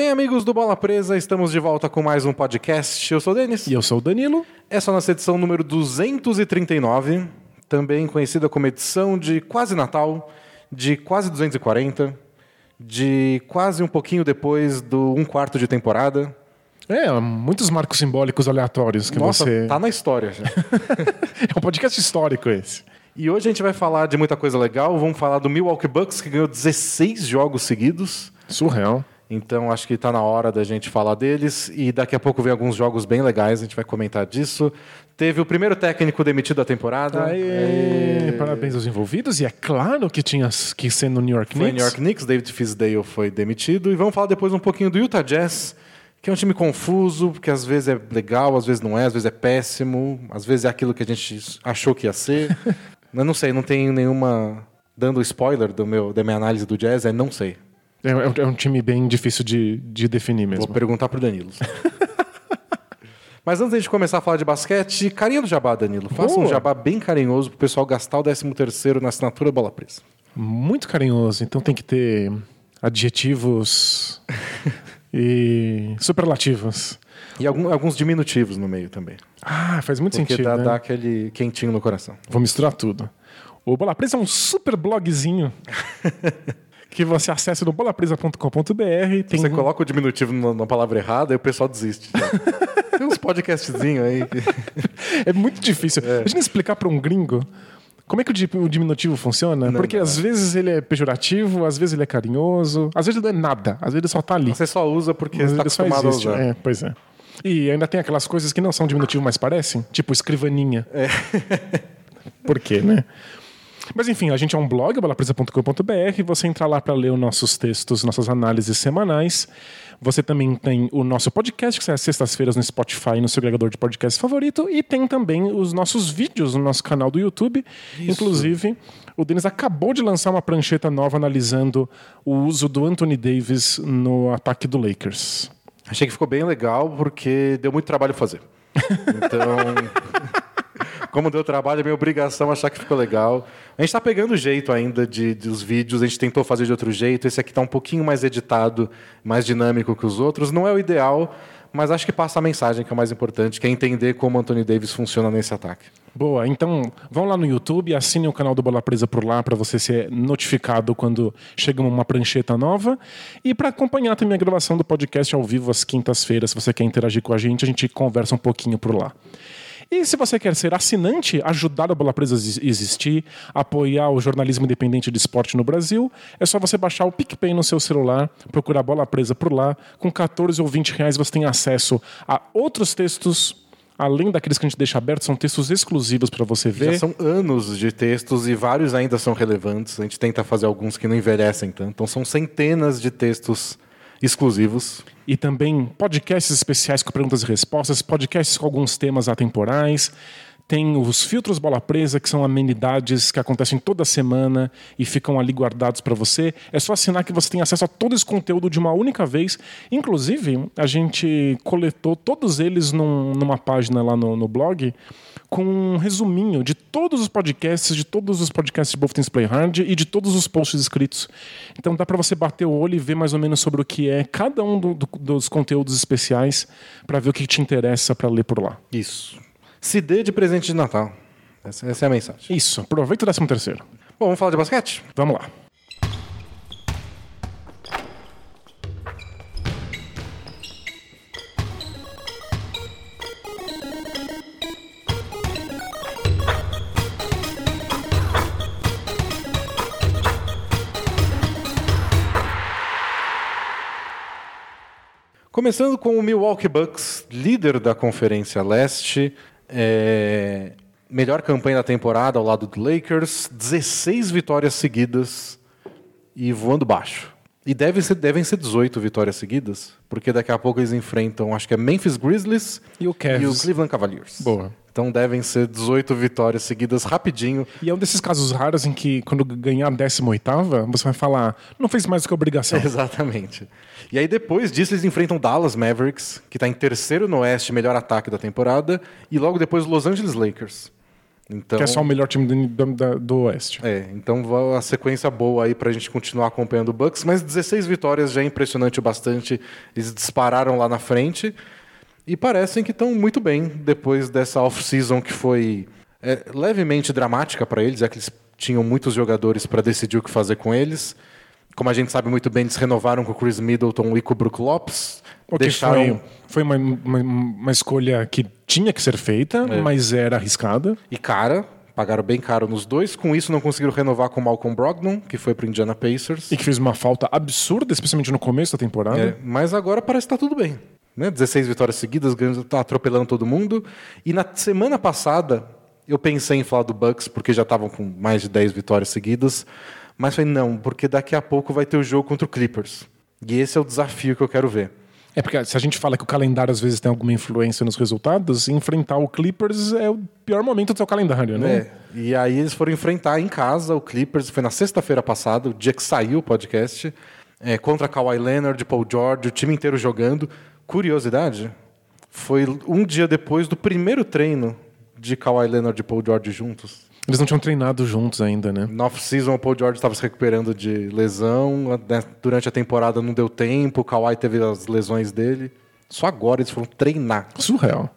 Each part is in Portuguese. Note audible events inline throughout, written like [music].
Bem, amigos do Bola Presa, estamos de volta com mais um podcast. Eu sou o Denis. E eu sou o Danilo. Essa é a nossa edição número 239, também conhecida como edição de quase Natal, de quase 240, de quase um pouquinho depois do um quarto de temporada. É, muitos marcos simbólicos aleatórios que Nossa, você. tá na história já. [laughs] é um podcast histórico esse. E hoje a gente vai falar de muita coisa legal. Vamos falar do Milwaukee Bucks, que ganhou 16 jogos seguidos. Surreal. Então acho que está na hora da gente falar deles. E daqui a pouco vem alguns jogos bem legais, a gente vai comentar disso. Teve o primeiro técnico demitido da temporada. Aê, Parabéns aos envolvidos. E é claro que tinha que ser no New York Foi Knicks. New York Knicks, David Fisdale foi demitido. E vamos falar depois um pouquinho do Utah Jazz, que é um time confuso, porque às vezes é legal, às vezes não é, às vezes é péssimo, às vezes é aquilo que a gente achou que ia ser. [laughs] Eu não sei, não tenho nenhuma. Dando spoiler do meu, da minha análise do Jazz, é não sei. É, é um- é um time bem difícil de, de definir mesmo. Vou perguntar pro Danilo. [laughs] Mas antes de gente começar a falar de basquete, carinho do jabá, Danilo. Faça um Boa. jabá bem carinhoso pro pessoal gastar o 13 terceiro na assinatura Bola Presa. Muito carinhoso, então tem que ter adjetivos [laughs] e superlativos. E algum- alguns diminutivos no meio também. Ah, faz muito Porque sentido. dá, né? dá aquele quentinho no coração. Vou misturar tudo. O Bola Presa é um super blogzinho [laughs] que você acessa no bolapresa.com.br. Tem Você coloca o diminutivo na, palavra errada e o pessoal desiste. [laughs] Tem uns podcastzinhos aí. [laughs] É muito difícil. É. Imagina explicar para um gringo como é que o di- o diminutivo funciona. Porque não. às vezes ele é pejorativo, às vezes ele é carinhoso, às vezes não é nada, às vezes ele só tá ali. Você só usa porque está acostumado a usar. É, pois é. E ainda tem aquelas coisas que não são diminutivo, mas parecem, tipo escrivaninha. É. Por quê, né? Mas enfim, a gente é um blog, bolapresa.com.br. Você entra lá para ler os nossos textos, nossas análises semanais. Você também tem o nosso podcast, que sai às sextas-feiras no Spotify, no seu agregador de podcast favorito. E tem também os nossos vídeos no nosso canal do YouTube. Inclusive, o Denis acabou de lançar uma prancheta nova analisando o uso do Anthony Davis no ataque do Lakers. Achei que ficou bem legal porque deu muito trabalho fazer. [laughs] Então, como deu trabalho, é minha obrigação achar que ficou legal. A gente está pegando o jeito ainda de, dos vídeos, a gente tentou fazer de outro jeito. Esse aqui está um pouquinho mais editado, mais dinâmico que os outros. Não é o ideal, mas acho que passa a mensagem que é o mais importante, que é entender como Anthony Davis funciona nesse ataque. Boa, então vão lá no YouTube, assinem o canal do Bola Presa por lá para você ser notificado quando chega uma prancheta nova e para acompanhar também a gravação do podcast ao vivo às quintas-feiras. Se você quer interagir com a gente, a gente conversa um pouquinho por lá. E se você quer ser assinante, ajudar a Bola Presa a exi- existir, apoiar o jornalismo independente de esporte no Brasil, é só você baixar o PicPay no seu celular, procurar Bola Presa por lá. Com 14 ou 20 reais você tem acesso a outros textos, além daqueles que a gente deixa abertos, são textos exclusivos para você ver. Já são anos de textos e vários ainda são relevantes. A gente tenta fazer alguns que não envelhecem tanto. Então são centenas de textos exclusivos. E também podcasts especiais com perguntas e respostas, podcasts com alguns temas atemporais. Tem os filtros bola presa, que são amenidades que acontecem toda semana e ficam ali guardados para você. É só assinar que você tem acesso a todo esse conteúdo de uma única vez. Inclusive, a gente coletou todos eles num- numa página lá no, no blog com um resuminho de todos os podcasts, de todos os podcasts de Both Things Play Hard e de todos os posts escritos. Então dá para você bater o olho e ver mais ou menos sobre o que é cada um do- do- dos conteúdos especiais para ver o que te interessa para ler por lá. Isso. Se dê de presente de Natal. Essa, essa é a mensagem. Isso, aproveita o 13 terceiro. Bom, vamos falar de basquete? Vamos lá. Começando com o Milwaukee Bucks, líder da Conferência Leste, é, melhor campanha da temporada ao lado do Lakers, 16 vitórias seguidas e voando baixo. E deve ser, devem ser 18 vitórias seguidas, porque daqui a pouco eles enfrentam, acho que é Memphis Grizzlies E o Cavs. e o Cleveland Cavaliers. Boa. Então devem ser 18 vitórias seguidas rapidinho. E é um desses casos raros em que, quando ganhar a 18, você vai falar, não fez mais do que obrigação. [laughs] Exatamente. E aí depois disso eles enfrentam Dallas Mavericks, que está em terceiro no Oeste, melhor ataque da temporada, e logo depois Los Angeles Lakers. Então, Que é só o melhor time do, do, do Oeste. É, então a sequência boa aí pra gente continuar acompanhando o Bucks, mas 16 vitórias já é impressionante o bastante. Eles dispararam lá na frente e parecem que estão muito bem depois dessa off-season que foi é, levemente dramática pra eles, é que eles tinham muitos jogadores pra decidir o que fazer com eles. Como a gente sabe muito bem, eles renovaram com o Chris Middleton e com o Brook Lopes. O que deixaram foi, foi uma, uma, uma escolha que tinha que ser feita, É. mas era arriscada. e cara, pagaram bem caro nos dois. Com isso, não conseguiram renovar com o Malcolm Brogdon, que foi pro Indiana Pacers. E que fez uma falta absurda, especialmente no começo da temporada. É, mas agora parece que tá tudo bem. Né? 16 vitórias seguidas, ganhando, tá atropelando todo mundo. E na semana passada, eu pensei em falar do Bucks, porque já estavam com mais de 10 vitórias seguidas. Mas falei, não, porque daqui a pouco vai ter o jogo contra o Clippers. E esse é o desafio que eu quero ver. É porque se a gente fala que o calendário às vezes tem alguma influência nos resultados, enfrentar o Clippers é o pior momento do seu calendário, né? É, e aí eles foram enfrentar em casa o Clippers, foi na sexta-feira passada, o dia que saiu o podcast, é, contra Kawhi Leonard, Paul George, o time inteiro jogando. Curiosidade, foi um dia depois do primeiro treino de Kawhi Leonard e Paul George juntos. Eles não tinham treinado juntos ainda, né? Na off-season, o Paul George estava se recuperando de lesão, né, durante a temporada não deu tempo, o Kawhi teve as lesões dele. Só agora eles foram treinar. Surreal.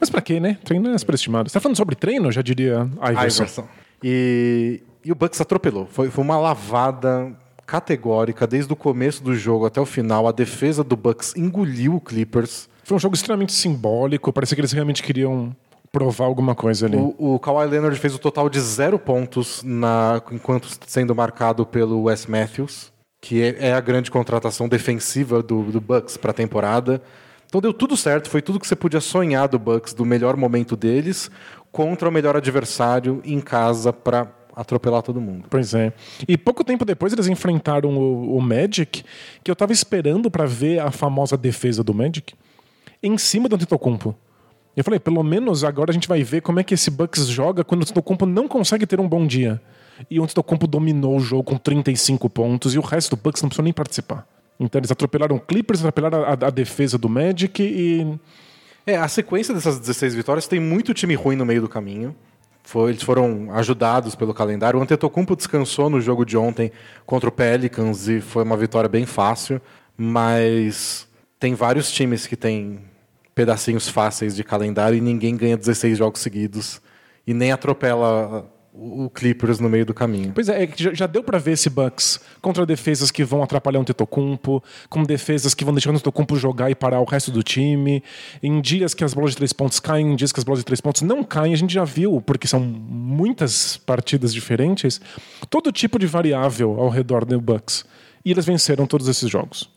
Mas pra quê, né? Treino é superestimado. Você tá falando sobre treino? Eu já diria Iverson. Iverson. E, e o Bucks atropelou. Foi, foi uma lavada categórica desde o começo do jogo até o final. A defesa do Bucks engoliu o Clippers. Foi um jogo extremamente simbólico. Parecia que eles realmente queriam provar alguma coisa ali. O, o Kawhi Leonard fez o total de zero pontos na, enquanto sendo marcado pelo Wes Matthews, que é, é a grande contratação defensiva do, do Bucks para a temporada. Então deu tudo certo, foi tudo que você podia sonhar do Bucks, do melhor momento deles, contra o melhor adversário em casa para atropelar todo mundo. Pois é. E pouco tempo depois eles enfrentaram o, o Magic, que eu tava esperando pra ver a famosa defesa do Magic, em cima do Antetokounmpo. Eu falei, pelo menos agora a gente vai ver como é que esse Bucks joga quando o Antetokounmpo não consegue ter um bom dia. E o Antetokounmpo dominou o jogo com 35 pontos e o resto do Bucks não precisou nem participar. Então eles atropelaram o Clippers, atropelaram a, a defesa do Magic e É, a sequência dessas 16 vitórias tem muito time ruim no meio do caminho. Foi, eles foram ajudados pelo calendário. O Antetokounmpo descansou no jogo de ontem contra o Pelicans e foi uma vitória bem fácil. Mas tem vários times que têm pedacinhos fáceis de calendário e ninguém ganha 16 jogos seguidos e nem atropela o Clippers no meio do caminho. Pois é, é já, deu pra ver esse Bucks contra defesas que vão atrapalhar o Tetocumpo, com defesas que vão deixar o Tetocumpo jogar e parar o resto do time. Em dias que as bolas de três pontos caem, em dias que as bolas de três pontos não caem, a gente já viu, porque são muitas partidas diferentes, todo tipo de variável ao redor do Bucks. E eles venceram todos esses jogos.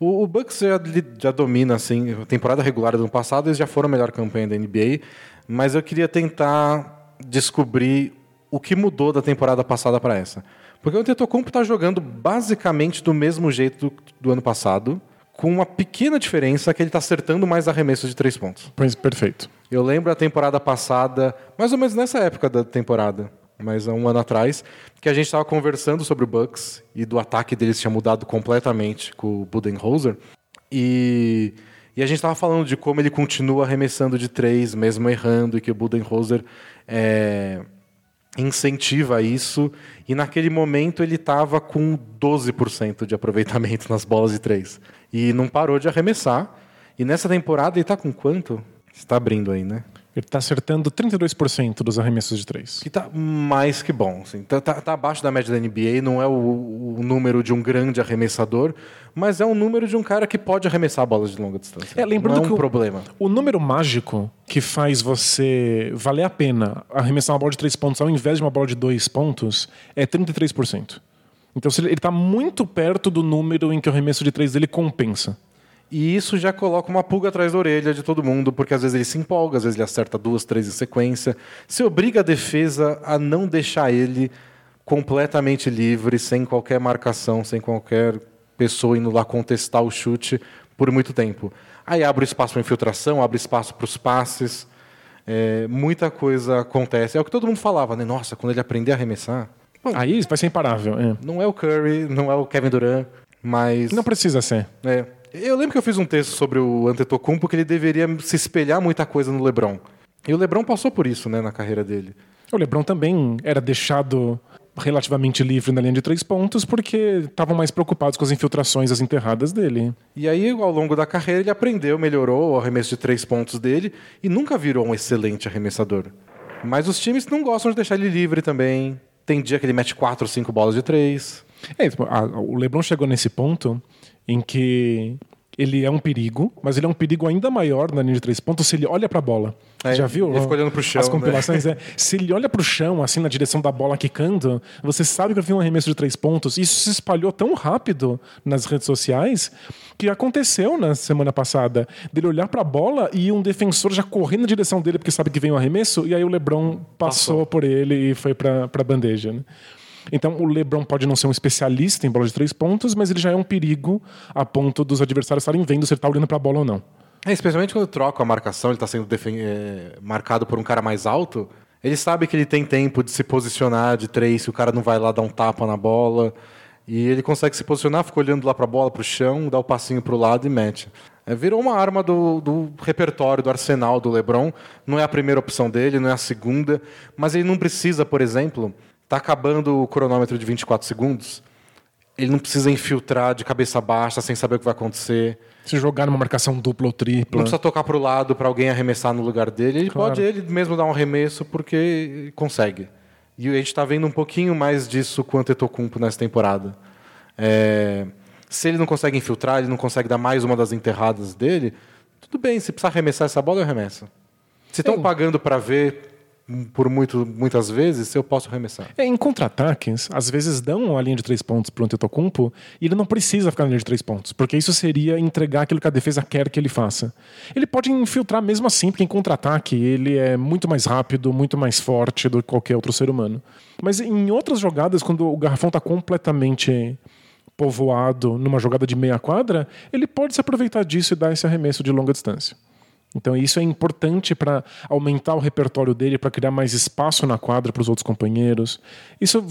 O, o Bucks já, já domina, assim, a temporada regular do ano passado, eles já foram a melhor campanha da NBA, mas eu queria tentar descobrir o que mudou da temporada passada para essa. Porque o Tetocumpo está jogando basicamente do mesmo jeito do, do ano passado, com uma pequena diferença que ele está acertando mais arremessos de três pontos. Perfeito. Eu lembro a temporada passada, mais ou menos nessa época da temporada, mais há um ano atrás, que a gente estava conversando sobre o Bucks e do ataque deles tinha mudado completamente com o Budenholzer. E, e a gente estava falando de como ele continua arremessando de três, mesmo errando, e que o Budenholzer é, incentiva isso. E naquele momento ele estava com 12% de aproveitamento nas bolas de três. E não parou de arremessar. E nessa temporada ele está com quanto? Está abrindo aí, né? Ele tá acertando 32% dos arremessos de três. Que tá mais que bom. Assim. Tá, tá- tá abaixo da média da NBA, não é o, o número de um grande arremessador, mas é um número de um cara que pode arremessar bolas de longa distância. É, lembrando não é um que o- problema. O número mágico que faz você valer a pena arremessar uma bola de três pontos ao invés de uma bola de dois pontos é 33%. Então ele está muito perto do número em que o arremesso de três dele compensa. E isso já coloca uma pulga atrás da orelha de todo mundo, porque às vezes ele se empolga, às vezes ele acerta duas, três em sequência. Você obriga a defesa a não deixar ele completamente livre, sem qualquer marcação, sem qualquer pessoa indo lá contestar o chute por muito tempo. Aí abre espaço para infiltração, abre espaço para os passes. É, muita coisa acontece. É o que todo mundo falava, né? Nossa, quando ele aprender a arremessar. Bom, Aí vai ser imparável. é. não é o Curry, não é o Kevin Durant, mas. Não precisa ser. É. Eu lembro que eu fiz um texto sobre o Antetokounmpo que ele deveria se espelhar muita coisa no LeBron. E o LeBron passou por isso, né, na carreira dele. O LeBron também era deixado relativamente livre na linha de três pontos porque estavam mais preocupados com as infiltrações, as enterradas dele. E aí, ao longo da carreira, ele aprendeu, melhorou o arremesso de três pontos dele e nunca virou um excelente arremessador. Mas os times não gostam de deixar ele livre também. Tem dia que ele mete quatro ou cinco bolas de três. É, tipo, o LeBron chegou nesse ponto em que ele é um perigo, mas ele é um perigo ainda maior na linha de três pontos se ele olha para a bola. É, Já viu? ele fica olhando pro chão, As né? compilações, é. Se ele olha para o chão, assim, na direção da bola quicando, você sabe que vai vir um arremesso de três pontos. Isso se espalhou tão rápido nas redes sociais que aconteceu na semana passada dele olhar para a bola e um defensor já correr na direção dele porque sabe que vem um arremesso, e aí o LeBron passou, Passou. por ele e foi para a bandeja. Né? Então o LeBron pode não ser um especialista em bola de três pontos, mas ele já é um perigo a ponto dos adversários estarem vendo se ele está olhando para a bola ou não. É, especialmente quando troca a marcação, ele está sendo é, marcado por um cara mais alto. Ele sabe que ele tem tempo de se posicionar de três, se o cara não vai lá dar um tapa na bola. E ele consegue se posicionar, fica olhando lá para a bola, para o chão, dá o passinho para o lado e mete. É, virou uma arma do, do repertório, do arsenal do LeBron. Não é a primeira opção dele, não é a segunda. Mas ele não precisa, por exemplo, tá acabando o cronômetro de 24 segundos. Ele não precisa infiltrar de cabeça baixa, sem saber o que vai acontecer. Se jogar numa marcação dupla ou Não tripla. precisa tocar para o lado para alguém arremessar no lugar dele. Ele Claro. pode ele mesmo dar um arremesso porque consegue. E a gente está vendo um pouquinho mais disso com o Antetokounmpo nessa temporada. É, se ele não consegue infiltrar, ele não consegue dar mais uma das enterradas dele, tudo bem. Se precisar arremessar essa bola, eu arremesso. Se estão pagando para ver por muito, muitas vezes, eu posso arremessar. É, em contra-ataques, às vezes dão a linha de três pontos para o Antetokounmpo e ele não precisa ficar na linha de três pontos, porque isso seria entregar aquilo que a defesa quer que ele faça. Ele pode infiltrar mesmo assim, porque em contra-ataque ele é muito mais rápido, muito mais forte do que qualquer outro ser humano. Mas em outras jogadas, quando o garrafão está completamente povoado numa jogada de meia quadra, ele pode se aproveitar disso e dar esse arremesso de longa distância. Então isso é importante para aumentar o repertório dele, para criar mais espaço na quadra para os outros companheiros. Isso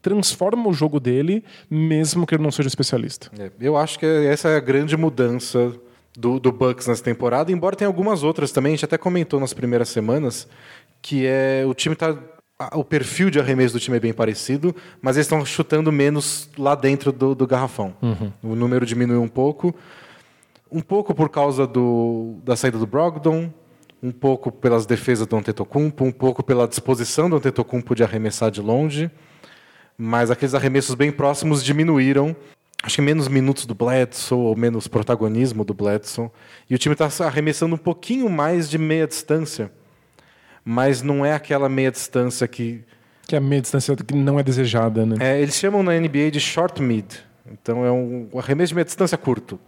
transforma o jogo dele, mesmo que ele não seja especialista. É, eu acho que essa é a grande mudança do, do Bucks nessa temporada, embora tenha algumas outras também, a gente até comentou nas primeiras semanas, que é o time tá. a- O perfil de arremesso do time é bem parecido, mas eles estão chutando menos lá dentro do, do garrafão. O número diminuiu um pouco. Um pouco por causa do, da saída do Brogdon, um pouco pelas defesas do Antetokounmpo, um pouco pela disposição do Antetokounmpo de arremessar de longe mas aqueles arremessos bem próximos diminuíram. Acho que menos minutos do Bledsoe, ou menos protagonismo do Bledsoe. E o time está arremessando um pouquinho mais de meia distância. Mas não é aquela meia distância que. Que é a meia distância que não é desejada, né? É, eles chamam na NBA de short mid. Então é um, um arremesso de meia distância curto.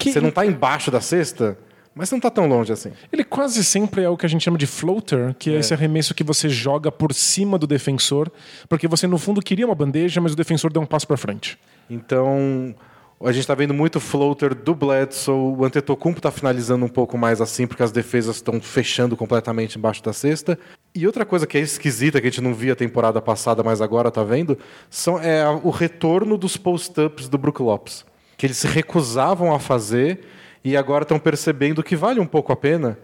Que Você não está embaixo da cesta, mas não está tão longe assim. Ele quase sempre é o que a gente chama de floater, que é, esse arremesso que você joga por cima do defensor, porque você no fundo queria uma bandeja, mas o defensor deu um passo para frente. Então, a gente está vendo muito floater do Bledsoe. O Antetokounmpo está finalizando um pouco mais assim, porque as defesas estão fechando completamente embaixo da cesta. E outra coisa que é esquisita, que a gente não via a temporada passada, mas agora está vendo, são, é o retorno dos post-ups do Brook Lopes. Que eles se recusavam a fazer e agora estão percebendo que vale um pouco a pena,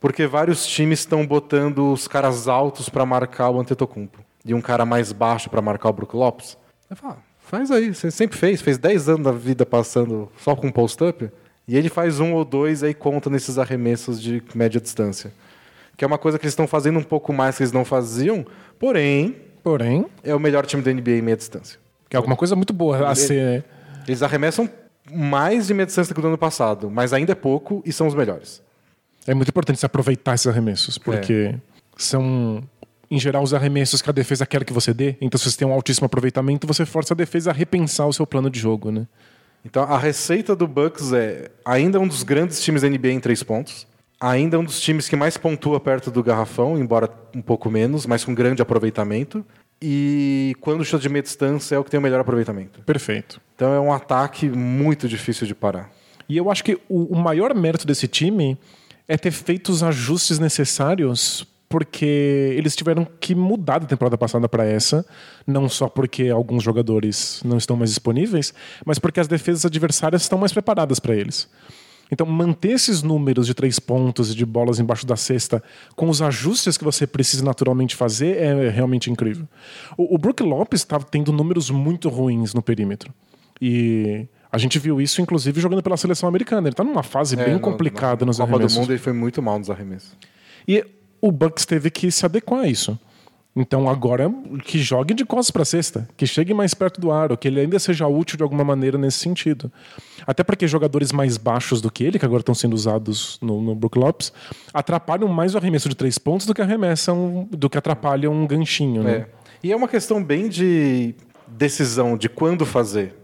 porque vários times estão botando os caras altos para marcar o Antetokounmpo. E um cara mais baixo para marcar o Brook Lopes. Eu falo, ah, faz aí, você sempre fez, fez 10 anos da vida passando só com post-up, e ele faz um ou dois aí conta nesses arremessos de média distância. Que é uma coisa que eles estão fazendo um pouco mais que eles não faziam, porém, Porém, é o melhor time da NBA em meia distância. que é alguma coisa muito boa a ser. Eles arremessam mais de meia distância que do ano passado, mas ainda é pouco e são os melhores. É muito importante se aproveitar esses arremessos, porque são, em geral, os arremessos que a defesa quer que você dê. Então, se você tem um altíssimo aproveitamento, você força a defesa a repensar o seu plano de jogo, né? Então a receita do Bucks é ainda um dos grandes times da NBA em três pontos, ainda um dos times que mais pontua perto do garrafão, embora um pouco menos, mas com grande aproveitamento. E quando chuta de meia distância é o que tem o melhor aproveitamento. Perfeito. Então é um ataque muito difícil de parar. E eu acho que o, o maior mérito desse time é ter feito os ajustes necessários porque eles tiveram que mudar da temporada passada para essa, não só porque alguns jogadores não estão mais disponíveis, mas porque as defesas adversárias estão mais preparadas para eles. Então, manter esses números de três pontos e de bolas embaixo da cesta com os ajustes que você precisa naturalmente fazer é realmente incrível. O, o Brook Lopes estava tendo números muito ruins no perímetro. E a gente viu isso, inclusive, jogando pela seleção americana. Ele está numa fase É, bem no- complicada no nos Copa do arremessos. Mundo ele foi muito mal nos arremessos. E o Bucks teve que se adequar a isso. Então agora que jogue de costas para cesta, que chegue mais perto do aro, que ele ainda seja útil de alguma maneira nesse sentido. Até porque jogadores mais baixos do que ele, que agora estão sendo usados no, no Brook Lopes, atrapalham mais o arremesso de três pontos do que arremessam, do que atrapalham um ganchinho. Né? É. E é uma questão bem de decisão de quando fazer.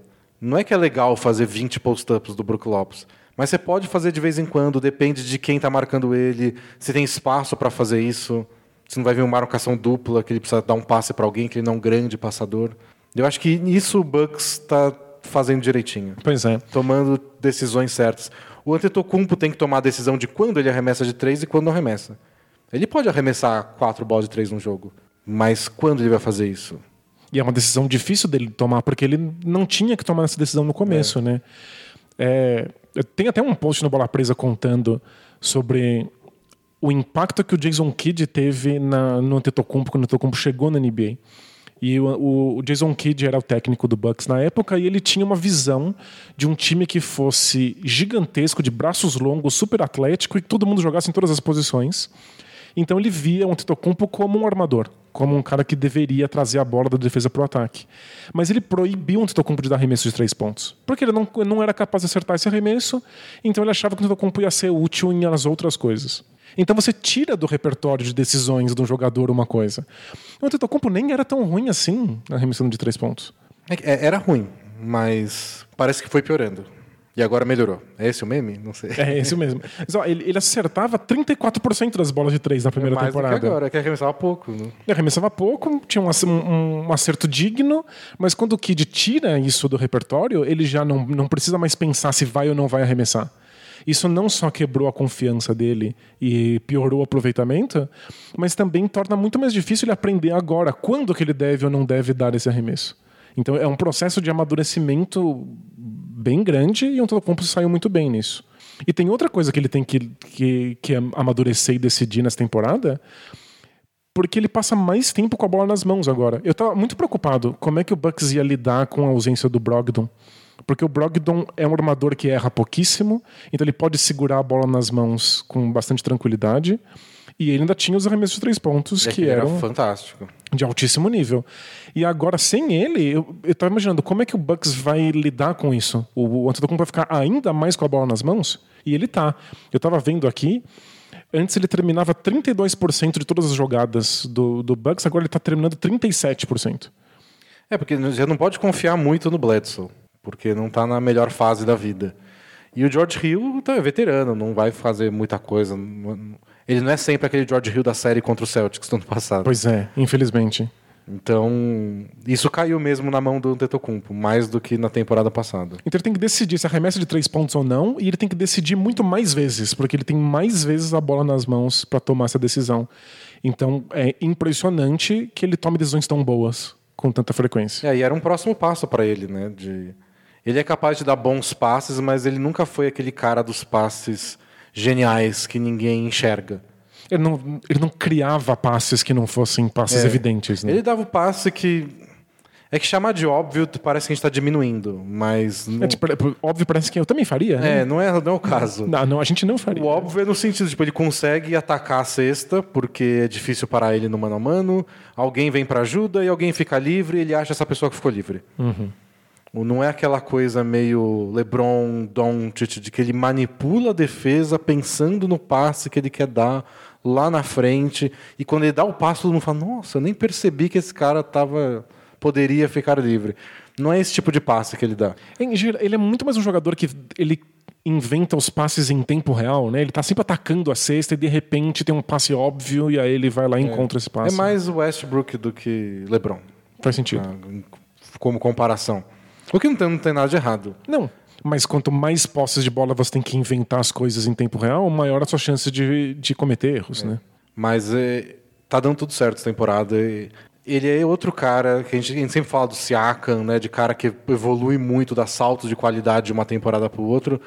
Não é que é legal fazer 20 post-ups do Brook Lopes, mas você pode fazer de vez em quando, depende de quem está marcando ele, se tem espaço para fazer isso, se não vai vir uma marcação dupla, que ele precisa dar um passe para alguém, que ele não é um grande passador. Eu acho que nisso o Bucks está fazendo direitinho, Pois é. tomando decisões certas. O Antetokounmpo tem que tomar a decisão de quando ele arremessa de três e quando não arremessa. Ele pode arremessar quatro bolas de três num jogo, mas quando ele vai fazer isso? E é uma decisão difícil dele tomar, porque ele não tinha que tomar essa decisão no começo, né? É, tem até um post no Bola Presa contando sobre o impacto que o Jason Kidd teve na, no Antetokounmpo quando o Antetokounmpo chegou na NBA. E o, o- Jason Kidd era o técnico do Bucks na época e ele tinha uma visão de um time que fosse gigantesco, de braços longos, super atlético e que todo mundo jogasse em todas as posições. Então ele via o Antetokounmpo como um armador, como um cara que deveria trazer a bola da defesa para o ataque. Mas ele proibiu o Antetokounmpo de dar arremesso de três pontos, porque ele não, não era capaz de acertar esse arremesso, então ele achava que o Antetokounmpo ia ser útil em as outras coisas. Então você tira do repertório de decisões de um jogador uma coisa. O Antetokounmpo nem era tão ruim assim arremessando de três pontos. É é- Era ruim, mas parece que foi piorando. E agora melhorou. É esse o meme? Não sei. É isso mesmo. Mas, ó, ele, ele acertava 34% das bolas de três na primeira mais temporada. do que agora, que arremessava pouco. Né? Ele arremessava pouco, tinha um, um- um acerto digno, mas quando o Kid tira isso do repertório, ele já não, não precisa mais pensar se vai ou não vai arremessar. Isso não só quebrou a confiança dele e piorou o aproveitamento, mas também torna muito mais difícil ele aprender agora quando que ele deve ou não deve dar esse arremesso. Então é um processo de amadurecimento bem grande e o Antetokounmpo saiu muito bem nisso. E tem outra coisa que ele tem que, que, que amadurecer e decidir nessa temporada, porque ele passa mais tempo com a bola nas mãos agora. Eu tava muito preocupado como é que o Bucks ia lidar com a ausência do Brogdon. Porque o Brogdon é um armador que erra pouquíssimo, então ele pode segurar a bola nas mãos com bastante tranquilidade. E ele ainda tinha os arremessos de três pontos É que ele era eram fantástico. de altíssimo nível. E agora, sem ele, eu, eu tava imaginando como é que o Bucks vai lidar com isso. O, o Antetokounmpo vai ficar ainda mais com a bola nas mãos? E ele tá. Eu tava vendo aqui, antes ele terminava 32% de todas as jogadas do, do Bucks, agora ele tá terminando 37%. É, porque já não pode confiar muito no Bledsoe, porque não está na melhor fase da vida. E o George Hill tá veterano, não vai fazer muita coisa. Ele não é sempre aquele George Hill da série contra o Celtics do ano passado. Pois é, infelizmente. Então, isso caiu mesmo na mão do Antetokounmpo, mais do que na temporada passada. Então ele tem que decidir se arremessa de três pontos ou não, e ele tem que decidir muito mais vezes, porque ele tem mais vezes a bola nas mãos para tomar essa decisão. Então é impressionante que ele tome decisões tão boas com tanta frequência. É, e era um próximo passo para ele, né? De... Ele é capaz de dar bons passes, mas ele nunca foi aquele cara dos passes geniais que ninguém enxerga. Ele não, ele não criava passes que não fossem passes É. evidentes. Né? Ele dava o passe que. É que chamar de óbvio parece que a gente está diminuindo, mas. Não... É, tipo, óbvio, parece que eu também faria. né? É, não é, não é o caso. [laughs] Não, não, a gente não faria. O óbvio é no sentido, tipo, ele consegue atacar a cesta, porque é difícil parar ele no mano a mano, alguém vem para ajuda e alguém fica livre e ele acha essa pessoa que ficou livre. O- Não é aquela coisa meio LeBron, Doncic, de que ele manipula a defesa pensando no passe que ele quer dar lá na frente, e quando ele dá o passe, todo mundo fala, nossa, eu nem percebi que esse cara tava, poderia ficar livre. Não é esse tipo de passe que ele dá. Ele é muito mais um jogador que ele inventa os passes em tempo real, né? Ele tá sempre atacando a cesta e de repente tem um passe óbvio e aí ele vai lá e encontra esse É passe. mais o Westbrook do que LeBron. Faz sentido. Ah, como comparação. O que não tem, não tem nada de errado. Não. Mas quanto mais posses de bola você tem que inventar as coisas em tempo real, maior a sua chance de, de cometer erros, né? Mas é, tá dando tudo certo essa temporada. Ele é outro cara que a gente, a gente sempre fala do Siakam, né? De cara que evolui muito, dá saltos de qualidade de uma temporada para o outro.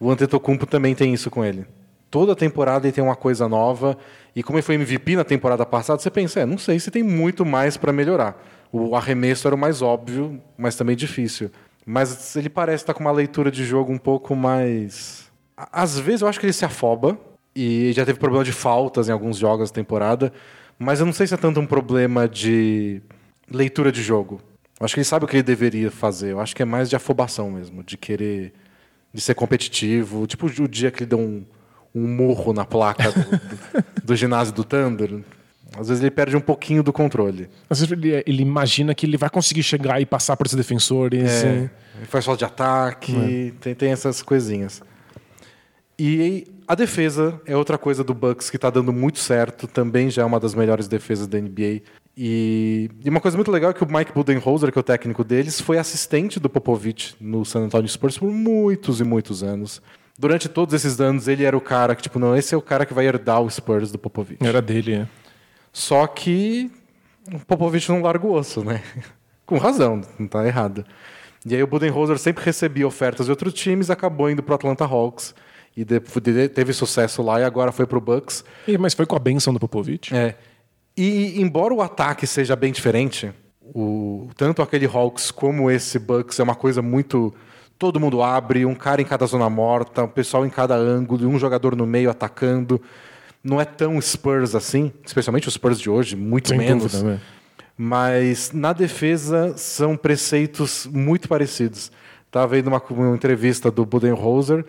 o Antetokounmpo também tem isso com ele. Toda temporada ele tem uma coisa nova. E como ele foi MVP na temporada passada, você pensa, é, não sei se tem muito mais para melhorar. O arremesso era o mais óbvio, mas também difícil. Mas ele parece estar com uma leitura de jogo um pouco mais. Às vezes eu acho que ele se afoba. E já teve problema de faltas em alguns jogos da temporada. Mas eu não sei se é tanto um problema de leitura de jogo. Eu acho que ele sabe o que ele deveria fazer. Eu acho que é mais de afobação mesmo, de querer de ser competitivo. Tipo o dia que ele deu um, um murro na placa do, do, do ginásio do Thunder. Às vezes ele perde um pouquinho do controle. Às vezes ele, ele, imagina que ele vai conseguir chegar e passar por esses defensores. É, ele faz falta de ataque, é. tem, tem essas coisinhas. E a defesa é outra coisa do Bucks que está dando muito certo, também já é uma das melhores defesas da NBA. E, e, uma coisa muito legal é que o Mike Budenholzer, que é o técnico deles, foi assistente do Popovich no San Antonio Spurs por muitos e muitos anos. Durante todos esses anos, ele era o cara que, tipo, não, esse é o cara que vai herdar o Spurs do Popovich. Era dele, é. Só que o Popovich não larga o osso, né? [laughs] Com razão, não está errado. E aí o Budenholzer sempre recebia ofertas de outros times, acabou indo para o Atlanta Hawks e teve sucesso lá e agora foi para o Bucks. E, mas foi com a benção do Popovich? É. E embora o ataque seja bem diferente, o, tanto aquele Hawks como esse Bucks é uma coisa muito todo mundo abre, um cara em cada zona morta, um pessoal em cada ângulo, um jogador no meio atacando. Não é tão Spurs assim, especialmente os Spurs de hoje, muito Sem menos. Dúvida, né? Mas na defesa são preceitos muito parecidos. Estava vendo uma, uma entrevista do Budenholzer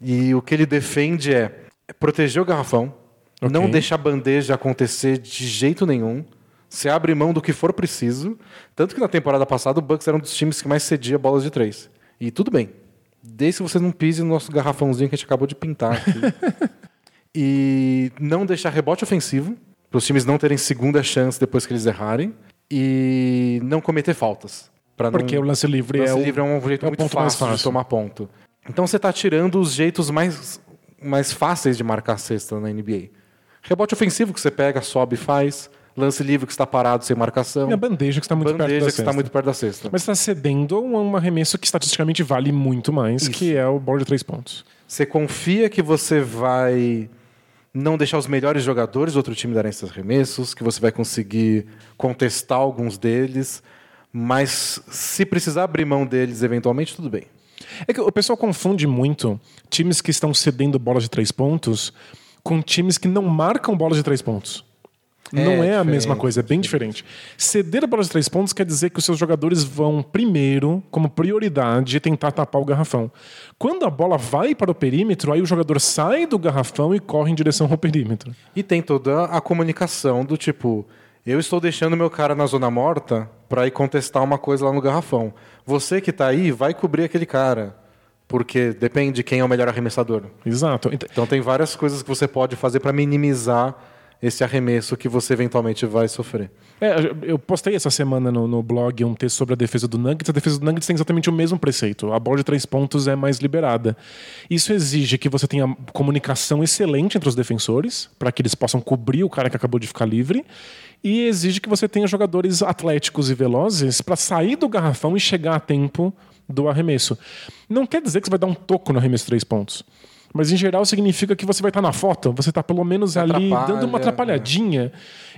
e o que ele defende é proteger o garrafão, okay. não deixar a bandeja acontecer de jeito nenhum. Você abre mão do que for preciso. Tanto que na temporada passada o Bucks era um dos times que mais cedia bolas de três. E tudo bem. Desde que você não pise no nosso garrafãozinho que a gente acabou de pintar aqui. [laughs] e não deixar rebote ofensivo, para os times não terem segunda chance depois que eles errarem. E não cometer faltas. Porque não... o lance livre, lance é, livre é um jeito é muito fácil, fácil, de tomar ponto. Então você está tirando os jeitos mais, mais fáceis de marcar cesta na NBA. Rebote ofensivo que você pega, sobe e faz. Lance livre que está parado sem marcação. E a bandeja que está muito bandeja perto da que cesta. está muito perto da cesta. Mas está cedendo um arremesso que estatisticamente vale muito mais, Isso. que é o bola de três pontos. Você confia que você vai não deixar os melhores jogadores do outro time darem esses arremessos, que você vai conseguir contestar alguns deles, mas se precisar abrir mão deles eventualmente, tudo bem. É que o pessoal confunde muito times que estão cedendo bolas de três pontos com times que não marcam bolas de três pontos. É, não é a mesma coisa, é bem diferente. Ceder a bola de três pontos quer dizer que os seus jogadores vão primeiro, como prioridade, tentar tapar o garrafão. Quando a bola vai para o perímetro, aí o jogador sai do garrafão e corre em direção ao perímetro. E tem toda a comunicação do tipo, eu estou deixando meu cara na zona morta para ir contestar uma coisa lá no garrafão. Você que está aí vai cobrir aquele cara. Porque depende de quem é o melhor arremessador. Exato. Então tem várias coisas que você pode fazer para minimizar esse arremesso que você eventualmente vai sofrer. É, eu postei essa semana no, no, blog um texto sobre a defesa do Nuggets. A defesa do Nuggets tem exatamente o mesmo preceito. A bola de três pontos é mais liberada. Isso exige que você tenha comunicação excelente entre os defensores, para que eles possam cobrir o cara que acabou de ficar livre. E exige que você tenha jogadores atléticos e velozes para sair do garrafão e chegar a tempo do arremesso. Não quer dizer que você vai dar um toco no arremesso de três pontos. Mas em geral significa que você vai estar na foto, você está pelo menos ali dando uma atrapalhadinha.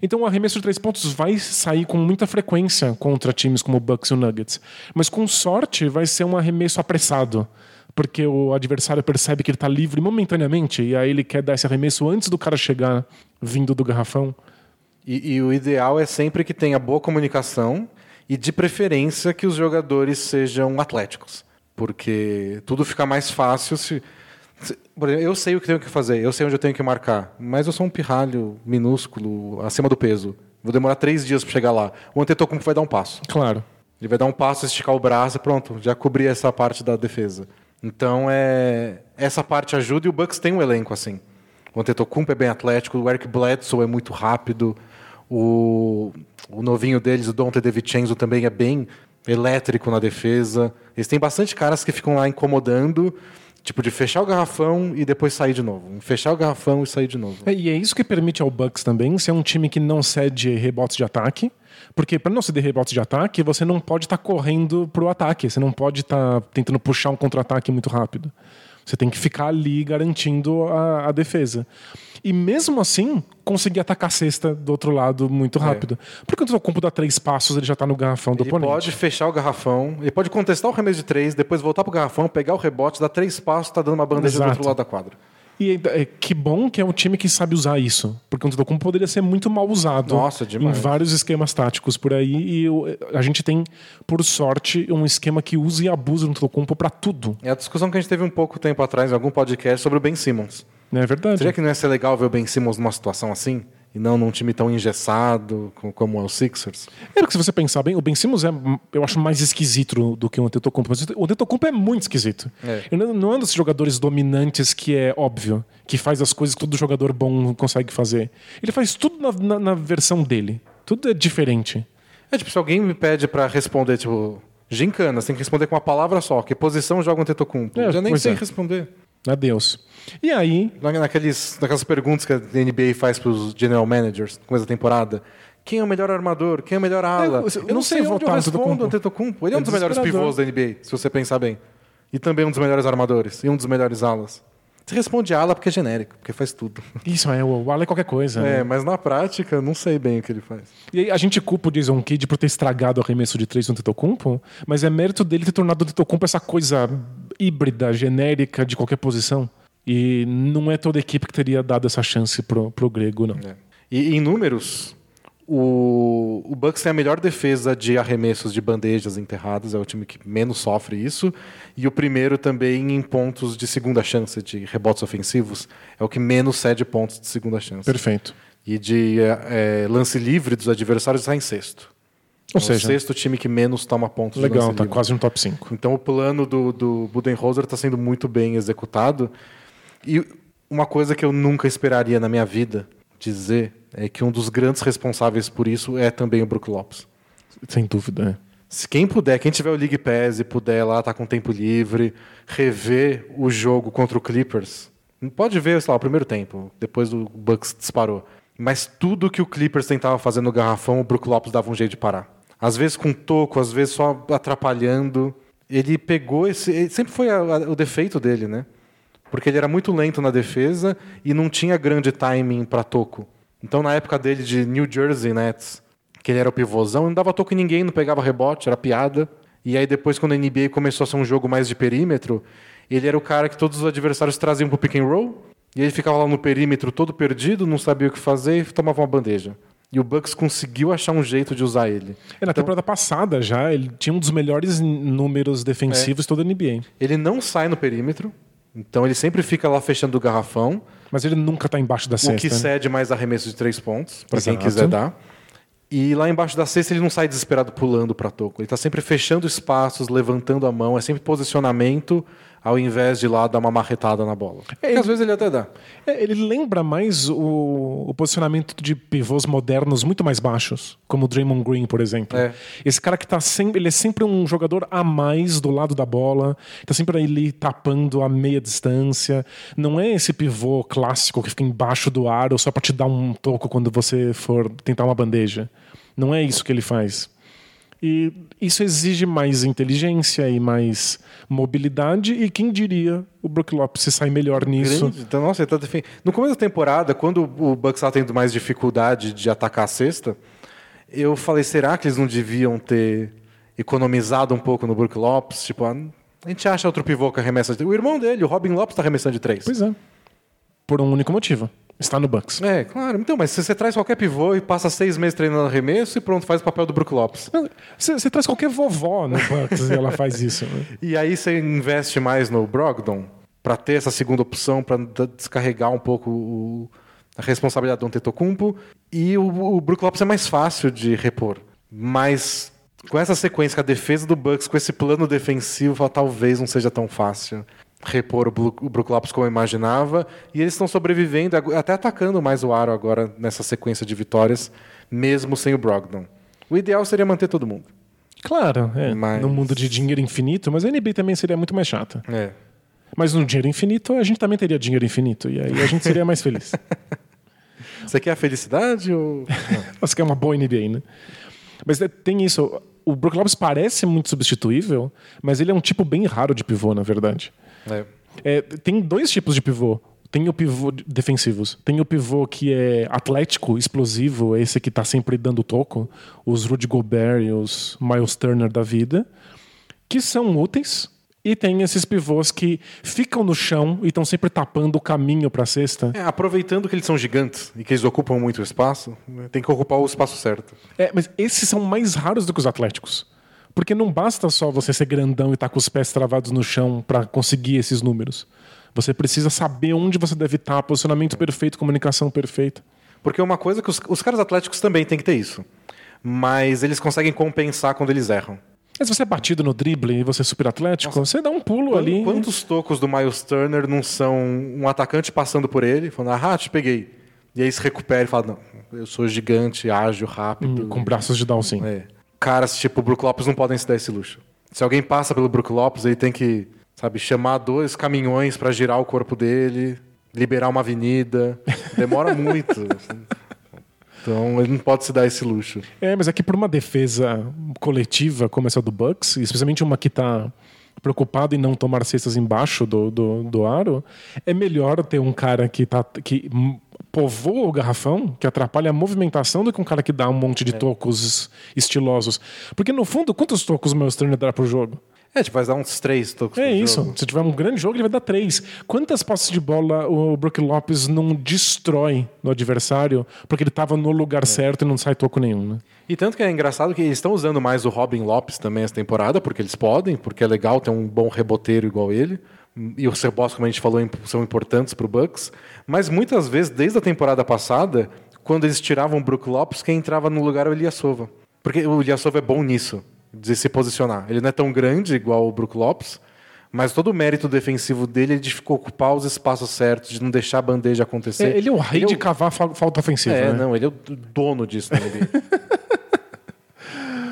Então o arremesso de três pontos vai sair com muita frequência contra times como o Bucks e o Nuggets. Mas com sorte vai ser um arremesso apressado. Porque o adversário percebe que ele está livre momentaneamente e aí ele quer dar esse arremesso antes do cara chegar vindo do garrafão. E, e o ideal é sempre que tenha boa comunicação e, de preferência, que os jogadores sejam atléticos. Porque tudo fica mais fácil se eu sei o que tenho que fazer, eu sei onde eu tenho que marcar, mas eu sou um pirralho minúsculo, acima do peso. Vou demorar três dias para chegar lá. O Antetokounmpo vai dar um passo. Claro. Ele vai dar um passo, esticar o braço, pronto, já cobri essa parte da defesa. Então é essa parte ajuda e o Bucks tem um elenco assim. O Antetokounmpo é bem atlético, o Eric Bledsoe é muito rápido, o, o novinho deles, o Dante DeVincenzo, também é bem elétrico na defesa. Eles têm bastante caras que ficam lá incomodando Tipo, de fechar o garrafão e depois sair de novo. Fechar o garrafão e sair de novo. É, e é isso que permite ao Bucks também ser um time que não cede rebotes de ataque. Porque para não ceder rebotes de ataque, você não pode estar tá correndo pro ataque. Você não pode estar tá tentando puxar um contra-ataque muito rápido. Você tem que ficar ali garantindo a, a defesa. E mesmo assim, conseguir atacar a cesta do outro lado muito rápido. Porque quando o compo dá três passos, ele já tá no garrafão do Ele oponente. pode fechar o garrafão, ele pode contestar o arremesso de três, depois voltar pro garrafão, pegar o rebote, dar três passos, tá dando uma bandeja do Exato. outro lado da quadra. E ainda- é, que bom que é um time que sabe usar isso. Porque o Antetokounmpo poderia ser muito mal usado Nossa, em vários esquemas táticos por aí. E o- a gente tem, por sorte, um esquema que usa e abusa do Antetokounmpo pra tudo. É a discussão que a gente teve um pouco tempo atrás em algum podcast sobre o Ben Simmons. É verdade? Seria que não ia ser legal ver o Ben Simmons numa situação assim? E não num time tão engessado co- como é o Sixers? É porque se você pensar bem, o Ben Simmons é, eu acho, mais esquisito do que o Antetokounmpo. Mas O Antetokounmpo é muito esquisito. É. Ele não, é um dos jogadores dominantes que é óbvio, que faz as coisas que todo jogador bom consegue fazer. Ele faz tudo na, na- na versão dele. Tudo é diferente. É tipo, se alguém me pede pra responder, tipo, gincana, você tem que responder com uma palavra só. Que posição joga o Antetokounmpo? É, Já nem sei é. responder. Adeus. E aí, Na- Naqueles, naquelas perguntas que a NBA faz pros general managers no começo da temporada. Quem é o melhor armador? Quem é o melhor ala? você- eu não sei onde eu respondo o Antetokounmpo. Ele é um É dos melhores desesperador. pivôs da NBA, se você pensar bem. E também um dos melhores armadores. E um dos melhores alas. Você responde ala porque é genérico, porque faz tudo. [laughs] isso é, o Ala é qualquer coisa. né? É, mas na prática, não sei bem o que ele faz. E aí a gente culpa o Jason Kidd por ter estragado o arremesso de três no Antetokounmpo, mas é mérito dele ter tornado o Antetokounmpo essa coisa híbrida, genérica, de qualquer posição. E não é toda a equipe que teria dado essa chance pro, pro grego, não. É. E em números, o, o Bucks tem a melhor defesa de arremessos de bandejas enterradas, é o time que menos sofre isso. E o primeiro também em pontos de segunda chance, de rebotes ofensivos, é o que menos cede pontos de segunda chance. Perfeito. E de é, é, lance livre dos adversários está em sexto. Ou É seja, o sexto time que menos toma pontos legal, tá livre. quase no top 5. Então o plano do, do Budenholzer está sendo muito bem executado. E uma coisa que eu nunca esperaria na minha vida dizer é que um dos grandes responsáveis por isso é também o Brook Lopes. Sem dúvida. né? Se quem puder, quem tiver o League Pass e puder lá estar com tempo livre, rever o jogo contra o Clippers, pode ver, sei lá, o primeiro tempo, depois o Bucks disparou. Mas tudo que o Clippers tentava fazer no garrafão, o Brook Lopes dava um jeito de parar. Às vezes com toco, às vezes só atrapalhando. Ele pegou esse. sempre foi a- a- o defeito dele, né? Porque ele era muito lento na defesa e não tinha grande timing para toco. Então, na época dele de New Jersey Nets, que ele era o pivôzão, não dava toco em ninguém, não pegava rebote, era piada. E aí, depois, quando a NBA começou a ser um jogo mais de perímetro, ele era o cara que todos os adversários traziam pro pick and roll. E ele ficava lá no perímetro todo perdido, não sabia o que fazer e tomava uma bandeja. E o Bucks conseguiu achar um jeito de usar ele. É, na temporada passada já, ele tinha um dos melhores números defensivos de toda a NBA. Ele não sai no perímetro, então ele sempre fica lá fechando o garrafão. Mas ele nunca tá embaixo da O cesta. que né? cede mais arremesso de três pontos, para quem quiser dar. E lá embaixo da cesta ele não sai desesperado pulando para toco. Ele está sempre fechando espaços, levantando a mão. É sempre posicionamento, ao invés de lá dar uma marretada na bola. É, Porque às vezes ele até dá. É, ele lembra mais o, o posicionamento de pivôs modernos muito mais baixos, como o Draymond Green, por exemplo. É. Esse cara que tá sempre, ele é sempre um jogador a mais do lado da bola, tá sempre ali tapando a meia distância. Não é esse pivô clássico que fica embaixo do aro só para te dar um toco quando você for tentar uma bandeja. Não é isso que ele faz. E isso exige mais inteligência e mais mobilidade. E quem diria o Brook Lopes se sai melhor nisso? Grande. Então, nossa, ele tá No começo da temporada, quando o Bucks estava tendo mais dificuldade de atacar a cesta, eu falei, será que eles não deviam ter economizado um pouco no Brook Lopes? Tipo, a gente acha outro pivô que arremessa de O irmão dele, o Robin Lopes, está arremessando de três. Pois é. Por um único motivo. Está no Bucks. É, claro. Então, mas se você traz qualquer pivô e passa seis meses treinando arremesso e pronto, faz o papel do Brook Lopes. Você, você traz qualquer vovó no Bucks e ela faz isso. né? [laughs] E aí você investe mais no Brogdon para ter essa segunda opção, para descarregar um pouco o- a responsabilidade do Antetokounmpo. E o, o Brook Lopes é mais fácil de repor. Mas com essa sequência, com a defesa do Bucks, com esse plano defensivo, talvez não seja tão fácil repor o, Brook Lopes como eu imaginava. E eles estão sobrevivendo, até atacando mais o aro agora nessa sequência de vitórias, mesmo sem o Brogdon. O ideal seria manter todo mundo. Claro, é. Mas- No mundo de dinheiro infinito, mas a NBA também seria muito mais chata. É. Mas no dinheiro infinito, a gente também teria dinheiro infinito. E aí a gente seria mais feliz. [laughs] Você quer a felicidade ou. [laughs] Você quer uma boa NBA, né? Mas é, tem isso. O Brook Lopes parece muito substituível, mas ele é um tipo bem raro de pivô, na verdade. É. É, tem dois tipos de pivô. Tem o pivô de- defensivos. Tem o pivô que é atlético, explosivo, esse que tá sempre dando toco. Os Rudy Gobert e os Miles Turner da vida. Que são úteis. E tem esses pivôs que ficam no chão e estão sempre tapando o caminho pra cesta. É, aproveitando que eles são gigantes e que eles ocupam muito espaço, tem que ocupar o espaço certo. É, mas esses são mais raros do que os atléticos. Porque não basta só você ser grandão e estar com os pés travados no chão pra conseguir esses números. Você precisa saber onde você deve estar, posicionamento perfeito, comunicação perfeita. Porque uma coisa que os, os caras atléticos também têm que ter isso. Mas eles conseguem compensar quando eles erram. Mas você é batido no drible e você é super atlético, você dá um pulo ali. Quantos tocos do Miles Turner não são um atacante passando por ele, falando, ah, te peguei. E aí se recupera e fala, não, eu sou gigante, ágil, rápido. Com braços de Down sim. É. Caras tipo o Brook Lopes não podem se dar esse luxo. Se alguém passa pelo Brook Lopes, ele tem que, sabe, chamar dois caminhões pra girar o corpo dele, liberar uma avenida. Demora muito. [laughs] Então ele não pode se dar esse luxo. É, mas aqui por uma defesa coletiva como essa do Bucks, especialmente uma que tá preocupado em não tomar cestas embaixo do, do, do aro, é melhor ter um cara que, tá, que povoa o garrafão, que atrapalha a movimentação, do que um cara que dá um monte de tocos estilosos. Porque no fundo, quantos tocos o Miles Turner dá pro jogo? É, tipo, vai dar uns três tocos É isso. jogo. Se tiver um grande jogo, ele vai dar três. Quantas passes de bola o Brook Lopes não destrói no adversário porque ele estava no lugar certo e não sai toco nenhum, né? E tanto que é engraçado que eles estão usando mais o Robin Lopes também essa temporada, porque eles podem, porque é legal ter um bom reboteiro igual ele. E o Sebos, como a gente falou, são importantes para o Bucks. Mas muitas vezes, desde a temporada passada, quando eles tiravam o Brook Lopes, quem entrava no lugar era o Ilyasova. Porque o Ilyasova é bom nisso, de se posicionar. Ele não é tão grande igual o Brook Lopes, mas todo o mérito defensivo dele é de ocupar os espaços certos, de não deixar a bandeja acontecer. É, ele é o rei Ele é de o- cavar fa- falta ofensiva. é, né? não, ele é o dono disso na [laughs] NBA.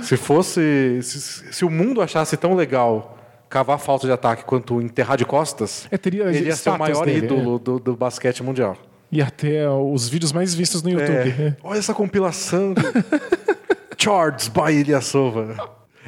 se fosse. Se, se o mundo achasse tão legal cavar falta de ataque quanto enterrar de costas, É, teria ele ia ser o maior dele, ídolo do, do basquete mundial. E até os vídeos mais vistos no YouTube. É, olha essa compilação de [laughs] by Ilyasova.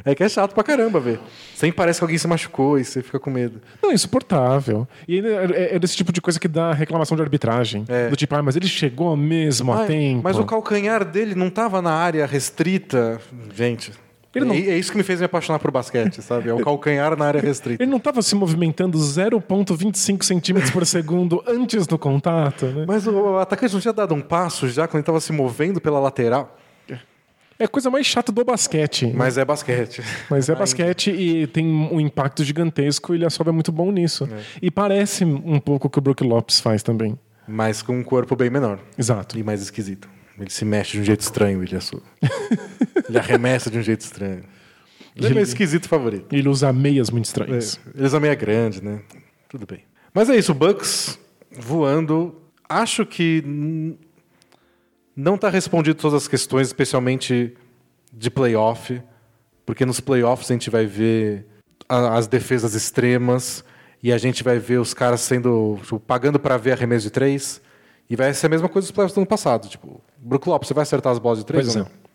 É que é chato pra caramba ver. Sempre parece que alguém se machucou e você fica com medo. Não, é insuportável. E ainda é, é desse tipo de coisa que dá reclamação de arbitragem. É. Do tipo, ah, mas ele chegou mesmo a Ah, tempo. Mas o calcanhar dele não tava na área restrita. Gente. Ele não- É, é isso que me fez me apaixonar por basquete, sabe? É o [laughs] calcanhar na área restrita. Ele não estava se movimentando 0,25 centímetros por segundo antes do contato, né? Mas o atacante não tinha dado um passo já quando ele estava se movendo pela lateral. É a coisa mais chata do basquete. Mas é basquete. Mas é basquete e tem um impacto gigantesco e ele só é muito bom nisso. É. E parece um pouco o que o Brook Lopes faz também. Mas com um corpo bem menor Exato. e mais esquisito. Ele se mexe de um jeito estranho, ele Ilhaçu. [laughs] ele arremessa de um jeito estranho. Ele é meu esquisito favorito. Ele usa meias muito É, estranhas. eles são meia grande, né? Tudo bem. Mas é isso, o Bucks voando. Acho que não está respondido todas as questões, especialmente de playoff, porque nos playoffs a gente vai ver a- as defesas extremas e a gente vai ver os caras sendo tipo, pagando para ver arremesso de três. E vai ser a mesma coisa dos playoffs do ano passado. Tipo, Brook Lopes, você vai acertar as bolas de três Pois ou é. não? É,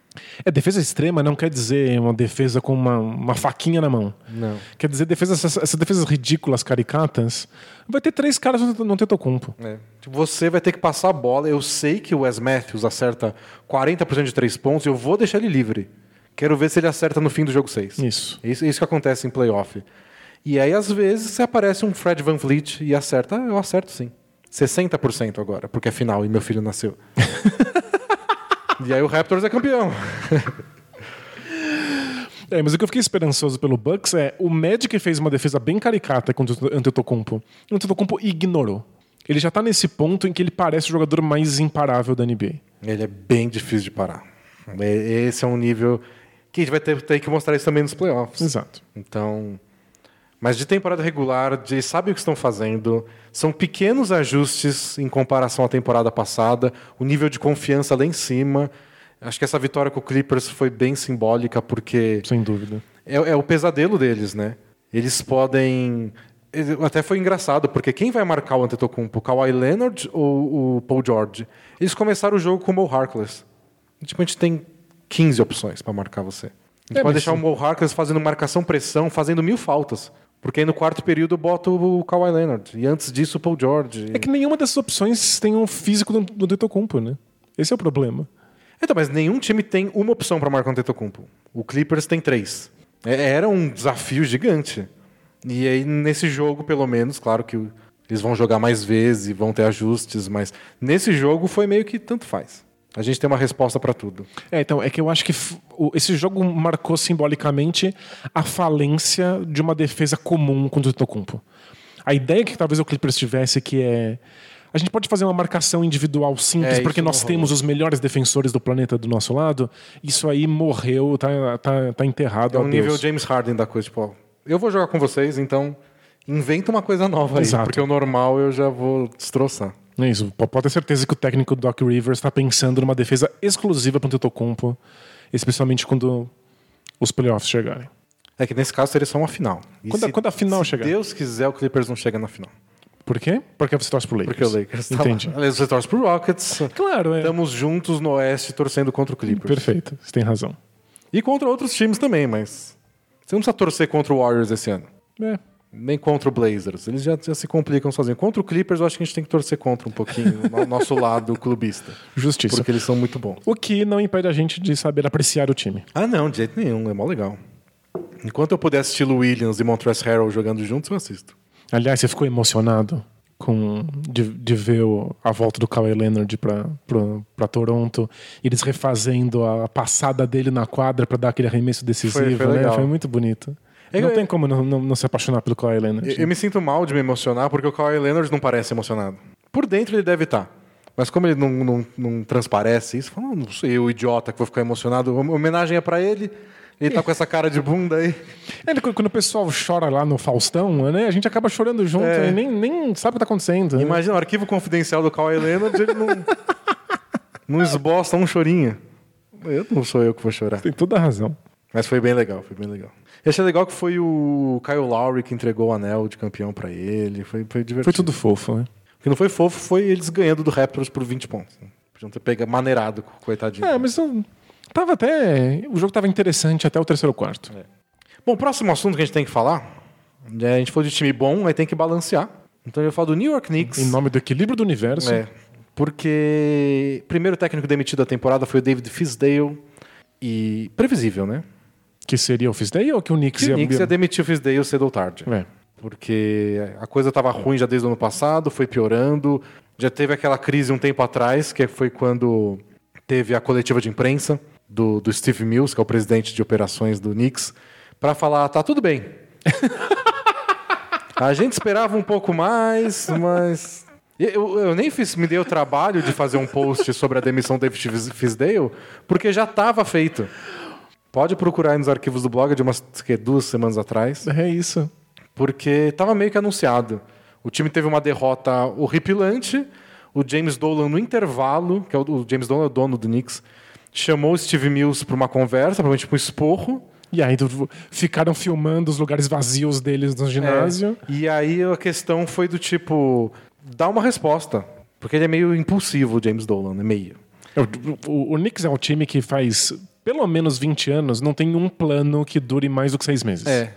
defesa extrema não quer dizer uma defesa com uma, uma faquinha na mão. Não. Quer dizer, defesa, essas, essas defesas ridículas, caricatas, vai ter três caras no Tetocumpo. É. Tipo, Você vai ter que passar a bola. Eu sei que o Wes Matthews acerta 40% de três pontos e eu vou deixar ele livre. Quero ver se ele acerta no fim do jogo 6. Isso. É isso, é isso que acontece em playoff. E aí, às vezes, você aparece um Fred Van Vliet e acerta. Eu acerto sim. 60% agora, porque é final e meu filho nasceu. [laughs] e aí o Raptors é campeão. É, mas o que eu fiquei esperançoso pelo Bucks é o Magic fez uma defesa bem caricata contra o Antetokounmpo. O Antetokounmpo ignorou. Ele já tá nesse ponto em que ele parece o jogador mais imparável da NBA. Ele é bem difícil de parar. É- Esse é um nível que a gente vai ter, ter que mostrar isso também nos playoffs. Exato. Então, mas de temporada regular, eles sabem o que estão fazendo. São pequenos ajustes em comparação à temporada passada. O nível de confiança lá em cima. Acho que essa vitória com o Clippers foi bem simbólica porque Sem dúvida. é, é o pesadelo deles, né? Eles podem até foi engraçado porque quem vai marcar o Antetokounmpo, o Kawhi Leonard ou o Paul George? Eles começaram o jogo com o Mo Harkless. Tipo, a gente tem 15 opções para marcar você. A gente É, pode deixar o Mo Harkless fazendo marcação pressão, fazendo mil faltas. Porque aí no quarto período eu boto o Kawhi Leonard. E antes disso o Paul George. É que nenhuma dessas opções tem um físico do, do Antetokounmpo, né? Esse é o problema. Então, mas nenhum time tem uma opção para marcar o Antetokounmpo. O Clippers tem três. É, era um desafio gigante. E aí nesse jogo, pelo menos, claro que eles vão jogar mais vezes e vão ter ajustes, mas nesse jogo foi meio que tanto faz. A gente tem uma resposta para tudo. É, então, é que eu acho que o- esse jogo marcou simbolicamente a falência de uma defesa comum contra o Antetokounmpo. A ideia que talvez o Clippers tivesse que é a gente pode fazer uma marcação individual simples, É, porque nós temos os melhores defensores do planeta do nosso lado. Isso aí morreu, tá, tá, tá enterrado. É um adeus. nível James Harden da coisa, tipo, ó, eu vou jogar com vocês, então inventa uma coisa nova aí, Exato. porque o normal eu já vou destroçar. É isso. Pode ter certeza que o técnico Doc Rivers está pensando numa defesa exclusiva para o Antetokounmpo, especialmente quando os playoffs chegarem. É que nesse caso seria só uma final. Quando a- se- quando a final se chegar. Deus quiser, o Clippers não chega na final. Por quê? Porque você torce pro Lakers. Porque o Lakers tá Entendi. lá. Aliás, você torce pro Rockets. Claro, é. Estamos juntos no Oeste torcendo contra o Clippers. Perfeito, você tem razão. E contra outros times também, mas você não precisa torcer contra o Warriors esse ano. É. Nem contra o Blazers. Eles já, já se complicam sozinhos. Contra o Clippers, eu acho que a gente tem que torcer contra um pouquinho [laughs] o nosso lado clubista. Justiça. Porque eles são muito bons. O que não impede a gente de saber apreciar o time. Ah, não, de jeito nenhum. É mó legal. Enquanto eu puder assistir o Williams e Montrezl Harrell jogando juntos, eu assisto. Aliás, você ficou emocionado com de, de ver o- a volta do Kawhi Leonard pra Toronto, eles refazendo a passada dele na quadra pra dar aquele arremesso decisivo, Foi- foi né? Foi muito bonito. É, não eu- tem como não, não, não se apaixonar pelo Kawhi Leonard. Eu, eu me sinto mal de me emocionar porque o Kawhi Leonard não parece emocionado. Por dentro ele deve estar. Mas como ele não, não, não transparece isso, fala, "Ah, não sou eu, idiota, que vou ficar emocionado. A homenagem é pra ele. Ele tá com essa cara de bunda aí. É, quando o pessoal chora lá no Faustão, né? A gente acaba chorando junto É. e nem, nem sabe o que tá acontecendo. né? Imagina o arquivo confidencial do Kawhi Leonard, ele não, não esboça um chorinho. Eu não sou eu que vou chorar. Tem toda a razão. Mas foi bem legal, foi bem legal. Eu achei legal que foi o Kyle Lowry que entregou o anel de campeão pra ele. Foi, foi divertido. Foi tudo fofo, né? O que não foi fofo foi eles ganhando do Raptors por 20 pontos. Podiam ter pegado maneirado, coitadinho. É, mas não- tava até. O jogo tava interessante até o terceiro quarto. Bom, o próximo assunto que a gente tem que falar. é, a gente falou de time bom, aí tem que balancear. Então eu falar do New York Knicks. Em nome do equilíbrio do universo. É, porque primeiro técnico demitido da temporada foi o David Fisdale. E previsível, né? Que seria o Fisdale ou que o Knicks Que o ia. Knicks ia demitir o Fisdale cedo ou tarde. É. Porque a coisa estava ruim já desde o ano passado, foi piorando. Já teve aquela crise um tempo atrás, que foi quando teve a coletiva de imprensa do, do Steve Mills, que é o presidente de operações do Knicks, para falar: tá tudo bem. [laughs] a gente esperava um pouco mais, mas. Eu, eu nem fiz, me dei o trabalho de fazer um post sobre a demissão do David Fisdale, porque já estava feito. Pode procurar aí nos arquivos do blog de umas que, duas semanas atrás É isso. porque estava meio que anunciado. O time teve uma derrota horripilante. O James Dolan, no intervalo, que é o, o James Dolan é o dono do Knicks, chamou o Steve Mills para uma conversa, provavelmente para um esporro. E aí ficaram filmando os lugares vazios deles no ginásio. É, e aí a questão foi do tipo, dá uma resposta. Porque ele é meio impulsivo, o James Dolan, é meio. O, o, o Knicks é um time que faz pelo menos 20 anos, não tem um plano que dure mais do que seis meses. É.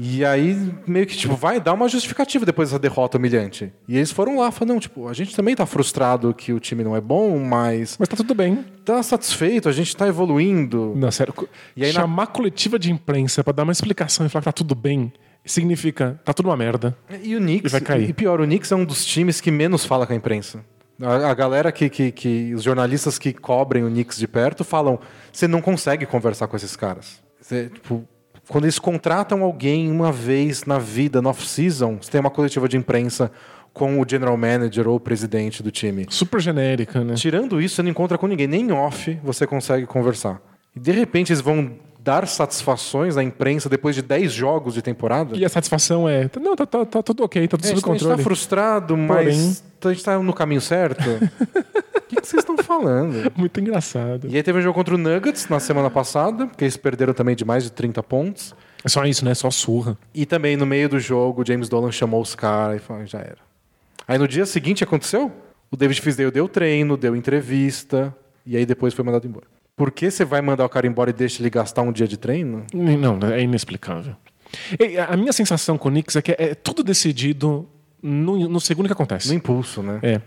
E aí, meio que, tipo, vai dar uma justificativa depois dessa derrota humilhante. E eles foram lá, falaram, não, tipo, a gente também tá frustrado que o time não é bom, mas Mas tá tudo bem. tá satisfeito, a gente tá evoluindo. Não, sério. E aí na- chamar coletiva de imprensa pra dar uma explicação e falar que tá tudo bem significa tá tudo uma merda. E o Knicks, E vai cair. e pior, o Knicks é um dos times que menos fala com a imprensa. A, a galera que, que, que. Os jornalistas que cobrem o Knicks de perto falam: você não consegue conversar com esses caras. Você, tipo, quando eles contratam alguém uma vez na vida, no off-season, você tem uma coletiva de imprensa com o general manager ou o presidente do time. Super genérica, né? Tirando isso, você não encontra com ninguém. Nem off você consegue conversar. E de repente eles vão dar satisfações à imprensa depois de 10 jogos de temporada. E a satisfação é. Não, tá, tá, tá tudo ok, tá tudo É, sob gente, a gente tá controle. frustrado, mas a gente tá no caminho certo. [laughs] O que, que vocês estão falando? Muito engraçado. E aí teve um jogo contra o Nuggets na semana passada, que eles perderam também de mais de 30 pontos. É só isso, né? Só surra. E também no meio do jogo, o James Dolan chamou os caras e falou, "Ah, já era. Aí no dia seguinte aconteceu? O David Fisdale deu treino, deu entrevista, e aí depois foi mandado embora. Por que você vai mandar o cara embora e deixa ele gastar um dia de treino? Não, é inexplicável. A minha sensação com o Knicks é que é tudo decidido no, no segundo que acontece. No impulso, né? É.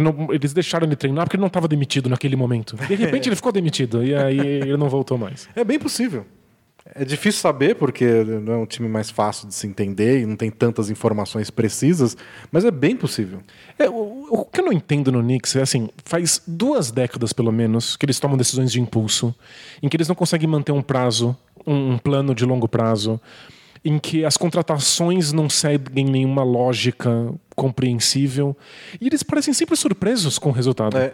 Não- eles deixaram ele treinar porque ele não estava demitido naquele momento. De repente ele ficou demitido e aí ele não voltou mais. É bem possível. É difícil saber, porque não é um time mais fácil de se entender e não tem tantas informações precisas, mas é bem possível. É, o, o que eu não entendo no Knicks é assim, faz duas décadas pelo menos que eles tomam decisões de impulso, em que eles não conseguem manter um prazo, um, um plano de longo prazo, em que as contratações não seguem nenhuma lógica compreensível, e eles parecem sempre surpresos com o resultado. É.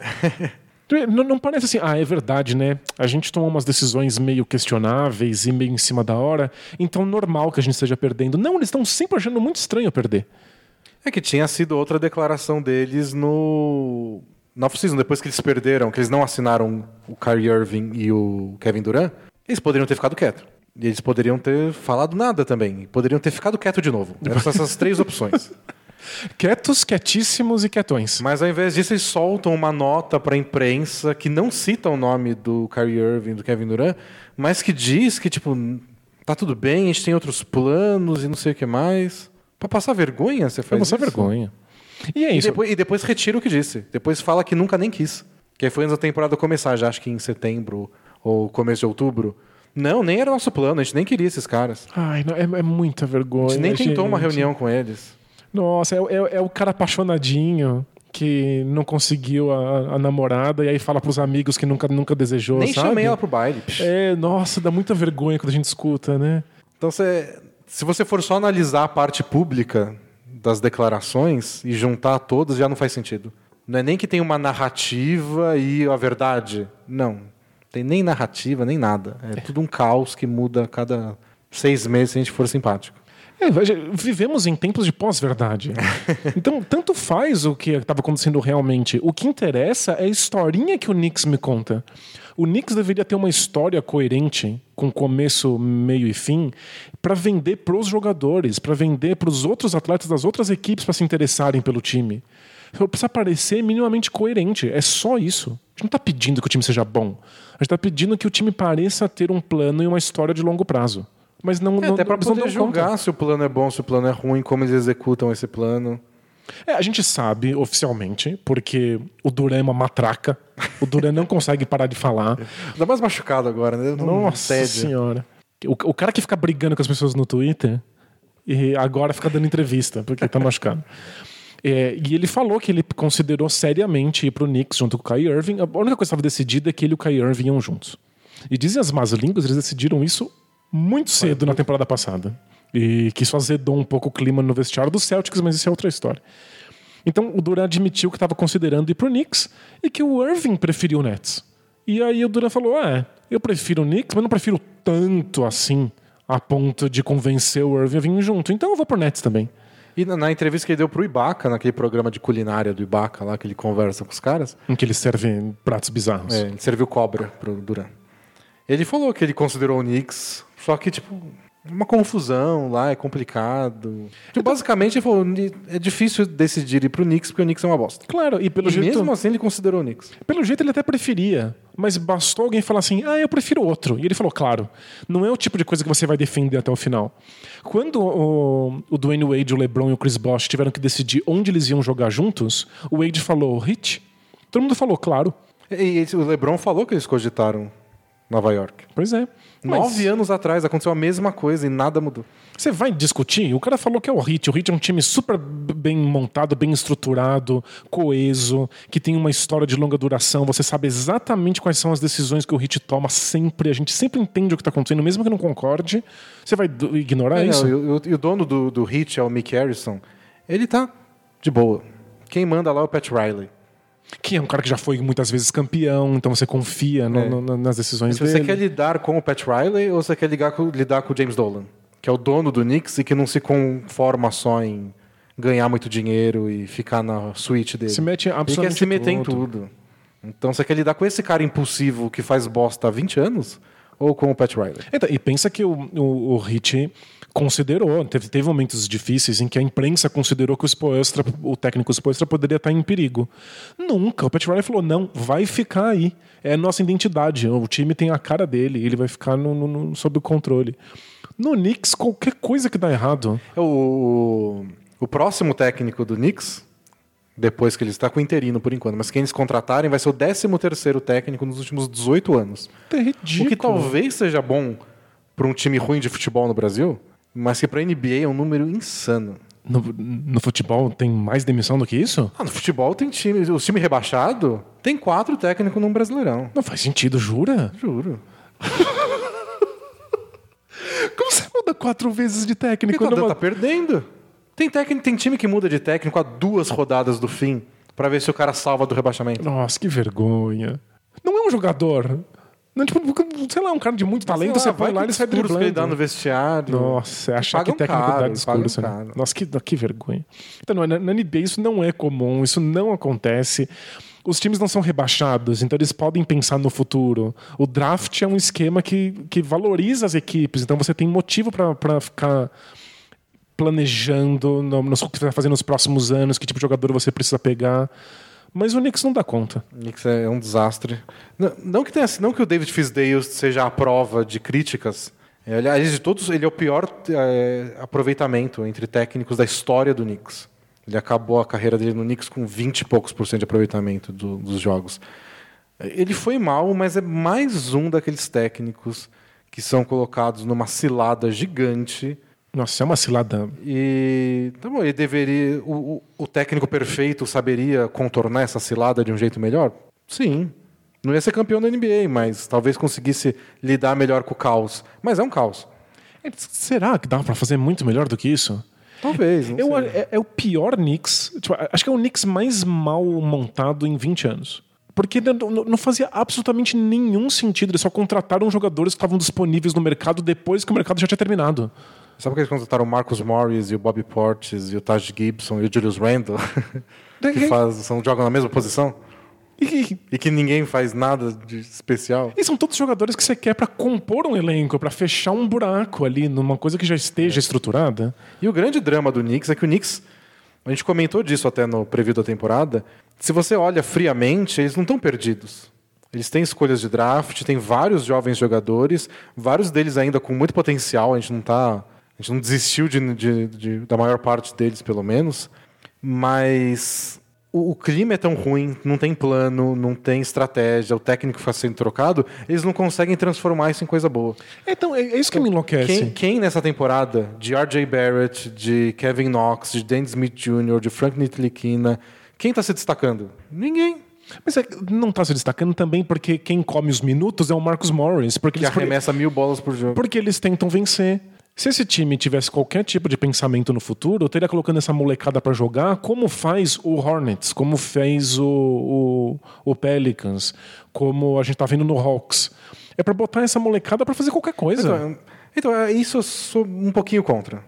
[laughs] Não, não parece assim, ah, é verdade, né? A gente tomou umas decisões meio questionáveis e meio em cima da hora, então normal que a gente esteja perdendo. Não, eles estão sempre achando muito estranho perder. É que tinha sido outra declaração deles no. Na off-season, depois que eles perderam, que eles não assinaram o Kyrie Irving e o Kevin Durant, eles poderiam ter ficado quietos. E eles poderiam ter falado nada também. Poderiam ter ficado quieto de novo. Eram só essas três opções. [laughs] Quietos, quietíssimos e quietões. Mas ao invés disso, eles soltam uma nota para a imprensa que não cita o nome do Kyrie Irving, do Kevin Durant, mas que diz que, tipo, tá tudo bem, a gente tem outros planos e não sei o que mais. Pra passar vergonha, você Pra faz mostrar isso? vergonha. E é E isso. depois, e depois retira o que disse. Depois fala que nunca nem quis. Que aí foi antes da temporada começar, já acho que em setembro ou começo de outubro. Não, nem era nosso plano, a gente nem queria esses caras. Ai, não, é, é muita vergonha. A gente nem tentou uma reunião com eles. Nossa, é, é- é o cara apaixonadinho que não conseguiu a, a namorada e aí fala pros amigos que nunca, nunca desejou. nem sabe? chamei ela pro baile. Psh. É, nossa, dá muita vergonha quando a gente escuta, né? Então, você, se você for só analisar a parte pública das declarações e juntar todas, já não faz sentido. Não é nem que tem uma narrativa e a verdade. Não. Tem nem narrativa, nem nada. É, tudo um caos que muda a cada seis meses se a gente for simpático. É, vivemos em tempos de pós-verdade. [laughs] Então, tanto faz o que estava acontecendo realmente. O que interessa é a historinha que o Knicks me conta. O Knicks deveria ter uma história coerente, com começo, meio e fim, para vender para os jogadores, para vender para os outros atletas das outras equipes para se interessarem pelo time. Precisa parecer minimamente coerente. É só isso. A gente não está pedindo que o time seja bom. A gente está pedindo que o time pareça ter um plano e uma história de longo prazo. Mas não, É, não até para poder dão conta. julgar se o plano é bom, se o plano é ruim, como eles executam esse plano. É, a gente sabe oficialmente, porque o Duran é uma matraca. O Duran não [laughs] consegue parar de falar. Ainda mais machucado agora, né? Não Nossa tédio. senhora. O, o cara que fica brigando com as pessoas no Twitter e agora fica dando entrevista, porque tá machucado. [laughs] É, e ele falou que ele considerou seriamente ir pro Knicks junto com o Kai Irving. A única coisa que estava decidida é que ele e o Kai Irving iam juntos. E dizem as más línguas, eles decidiram isso muito cedo na temporada passada. E que isso azedou um pouco o clima no vestiário dos Celtics, mas isso é outra história. Então o Duran admitiu que estava considerando ir pro Knicks e que o Irving preferiu o Nets. E aí o Duran falou: é, eu prefiro o Knicks, mas não prefiro tanto assim a ponto de convencer o Irving a vir junto. Então eu vou pro Nets também. E na, na entrevista que ele deu pro Ibaka, naquele programa de culinária do Ibaka lá, que ele conversa com os caras, Em que eles servem pratos bizarros. é, ele serviu cobra pro Duran. Ele falou que ele considerou o Knicks, só que, tipo, uma confusão lá, é complicado. Tipo, basicamente, ele falou, "Ni- é difícil decidir ir pro Knicks, porque o Knicks é uma bosta. Claro, e pelo E jeito, mesmo assim ele considerou o Knicks. pelo jeito ele até preferia. Mas bastou alguém falar assim: ah, eu prefiro outro. E ele falou: claro, não é o tipo de coisa que você vai defender até o final. Quando o, o Dwayne Wade, o LeBron e o Chris Bosh tiveram que decidir onde eles iam jogar juntos, o Wade falou: Hit? Todo mundo falou: claro. E, e o LeBron falou que eles cogitaram Nova York. Pois é. Mas Nove anos atrás aconteceu a mesma coisa e nada mudou. Você vai discutir? O cara falou que é o Hit. O Hit é um time super bem montado, bem estruturado, coeso, que tem uma história de longa duração. Você sabe exatamente quais são as decisões que o Hit toma sempre. A gente sempre entende o que está acontecendo, mesmo que não concorde. Você vai ignorar É, isso? e, o, dono do, do Hit é o Mick Harrison. Ele tá de boa. Quem manda lá é o Pat Riley. Que é um cara que já foi muitas vezes campeão, então você confia no- É. no- no- nas decisões Se você dele. quer lidar com o Pat Riley ou você quer ligar com- lidar com o James Dolan, que é o dono do Knicks e que não se conforma só em ganhar muito dinheiro e ficar na suíte dele. Se mete Ele quer absolutamente se meter em tudo. tudo. Então você quer lidar com esse cara impulsivo que faz bosta há 20 anos ou com o Pat Riley? Então, e pensa que o, o, o Hit considerou, teve, teve momentos difíceis em que a imprensa considerou que o Spoelstra, o técnico Spoelstra poderia estar em perigo. Nunca. O Pat Riley falou, não, vai ficar aí. É a nossa identidade. O time tem a cara dele, ele vai ficar no, no- no- sob o controle. No Knicks, qualquer coisa que dá errado. É O, o próximo técnico do Knicks, depois que ele está com o interino por enquanto, mas quem eles contratarem vai ser o 13 terceiro técnico nos últimos 18 anos. É ridículo. O que talvez seja bom para um time ruim de futebol no Brasil, mas que para NBA é um número insano. No, no futebol tem mais demissão do que isso? Ah, no futebol tem time, o time rebaixado tem quatro técnicos num Brasileirão. Não faz sentido, jura? Juro. [laughs] Como você muda quatro vezes de técnico? Então, numa- tá perdendo. Tem, técnico, tem time que muda de técnico a duas rodadas do fim para ver se o cara salva do rebaixamento. Nossa, que vergonha. Não é um jogador. Não, tipo, sei lá, um cara de muito talento, você põe lá e ele sai discurso que ele dá driblando. no vestiário. Nossa, achar que técnico caro, dá discurso. Né? caro. Nossa, que, que vergonha. Então, na, na NBA isso não é comum, isso não acontece. Os times não são rebaixados, então eles podem pensar no futuro. O draft é um esquema que, que valoriza as equipes, então você tem motivo para ficar planejando no, que você vai fazer nos próximos anos, que tipo de jogador você precisa pegar. Mas o Knicks não dá conta. O Knicks é um desastre. Não, não que tenha, não que o David Fisdale seja a prova de críticas. É, aliás, de todos, ele é o pior é, aproveitamento entre técnicos da história do Knicks. Ele acabou a carreira dele no Knicks com 20 e poucos por cento de aproveitamento do- dos jogos. Ele foi mal, mas é mais um daqueles técnicos que são colocados numa cilada gigante Nossa, é uma cilada. e tá bom, ele deveria. O, o- técnico perfeito saberia contornar essa cilada de um jeito melhor? Sim. Não ia ser campeão da NBA, mas talvez conseguisse lidar melhor com o caos. Mas é um caos. É, Será que dá pra fazer muito melhor do que isso? Talvez. Eu, é, é o pior Knicks. tipo, acho que é o Knicks mais mal montado em 20 anos. Porque não fazia absolutamente nenhum sentido. Eles só contrataram jogadores que estavam disponíveis no mercado depois que o mercado já tinha terminado. Sabe que eles contrataram o Marcus Morris e o Bobby Portis e o Taj Gibson e o Julius Randle? [laughs] que faz, são, jogam na mesma posição? E, E que ninguém faz nada de especial? e são todos jogadores que você quer pra compor um elenco, pra fechar um buraco ali numa coisa que já esteja estruturada. E o grande drama do Knicks é que o Knicks, a gente comentou disso até no preview da temporada, se você olha friamente, eles não estão perdidos. Eles têm escolhas de draft, tem vários jovens jogadores, vários deles ainda com muito potencial, a gente não tá, a gente não desistiu de, de- de- da maior parte deles, pelo menos, mas o, o clima é tão ruim, não tem plano, não tem estratégia, o técnico está sendo trocado, eles não conseguem transformar isso em coisa boa. Então, é, é isso que me enlouquece. Quem, quem nessa temporada, de R.J. Barrett, de Kevin Knox, de Dan Smith Jr., de Frank Ntilikina, quem está se destacando? Ninguém. Mas é, não tá se destacando também porque quem come os minutos é o Marcus Morris. Porque Que eles, arremessa mil bolas por jogo. porque eles tentam vencer. Se esse time tivesse qualquer tipo de pensamento no futuro, teria colocando essa molecada pra jogar, como faz o Hornets, como fez o, o, o Pelicans, como a gente tá vendo no Hawks. É pra botar essa molecada pra fazer qualquer coisa. Então, então, é, isso eu sou um pouquinho contra.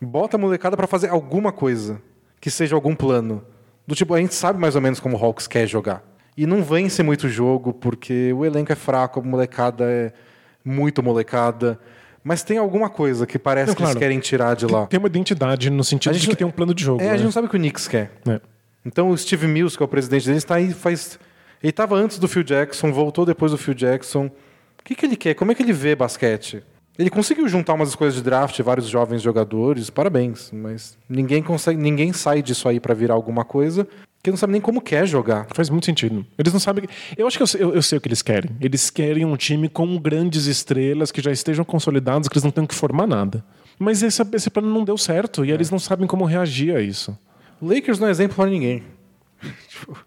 Bota a molecada para fazer alguma coisa, que seja algum plano. Do tipo, a gente sabe mais ou menos como o Hawks quer jogar. E não vence muito jogo, porque o elenco é fraco, a molecada é muito molecada. Mas tem alguma coisa que parece Não, que eles claro. querem tirar de lá. Tem uma identidade no sentido A de que tem um plano de jogo. É, a né? gente não sabe o que o Knicks quer. É. Então o Steve Mills, que é o presidente deles, está aí faz. Ele estava antes do Phil Jackson, voltou depois do Phil Jackson. O que, que ele quer? Como é que ele vê basquete? Ele conseguiu juntar umas escolhas de draft, vários jovens jogadores, parabéns. Mas ninguém consegue, ninguém sai disso aí para virar alguma coisa que não sabe nem como quer jogar. Faz muito sentido. Eles não sabem. Eu acho que eu, sei- eu- eu sei o que eles querem. Eles querem um time com grandes estrelas que já estejam consolidados, que eles não tenham que formar nada. Mas esse, esse plano não deu certo e eles não sabem como reagir a isso. O Lakers não é exemplo para ninguém. [laughs] Tipo,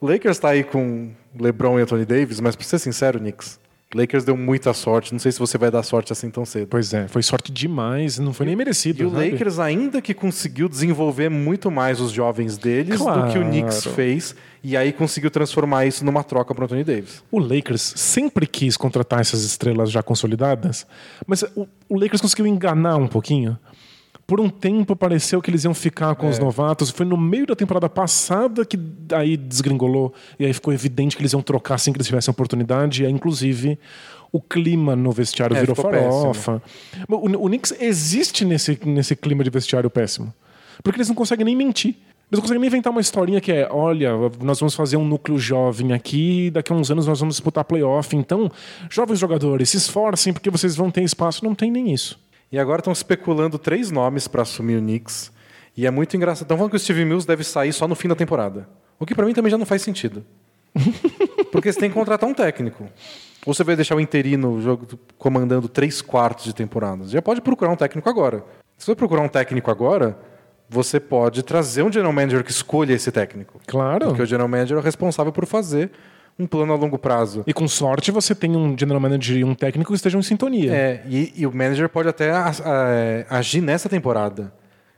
o Lakers está aí com LeBron e Anthony Davis, mas para ser sincero, Knicks, Lakers deu muita sorte. Não sei se você vai dar sorte assim tão cedo. Pois é, foi sorte demais, não foi nem merecido. E o sabe? Lakers ainda que conseguiu desenvolver muito mais os jovens deles do que o Claro. Knicks fez, e aí conseguiu transformar isso numa troca para Anthony Davis. O Lakers sempre quis contratar essas estrelas já consolidadas, mas o, o Lakers conseguiu enganar um pouquinho. Por um tempo pareceu que eles iam ficar com os novatos. Foi no meio da temporada passada que aí desgringolou. E aí ficou evidente que eles iam trocar assim que eles tivessem oportunidade. E aí, inclusive, o clima no vestiário É, virou farofa. O, o Knicks existe nesse, nesse clima de vestiário péssimo. Porque eles não conseguem nem mentir. Eles não conseguem nem inventar uma historinha que é: olha, nós vamos fazer um núcleo jovem aqui, daqui a uns anos nós vamos disputar playoff. Então, jovens jogadores, se esforcem porque vocês vão ter espaço. Não tem nem isso. E agora estão especulando três nomes para assumir o Knicks. E é muito engraçado. Estão falando que o Steve Mills deve sair só no fim da temporada. O que para mim também já não faz sentido. [laughs] Porque você tem que contratar um técnico. Ou você vai deixar o interino jogo, comandando três quartos de temporada. Você já pode procurar um técnico agora. Se você procurar um técnico agora, você pode trazer um general manager que escolha esse técnico. Claro. Porque o general manager é o responsável por fazer um plano a longo prazo. E com sorte você tem um general manager e um técnico que estejam em sintonia. É, e, e o manager pode até a- a- agir nessa temporada.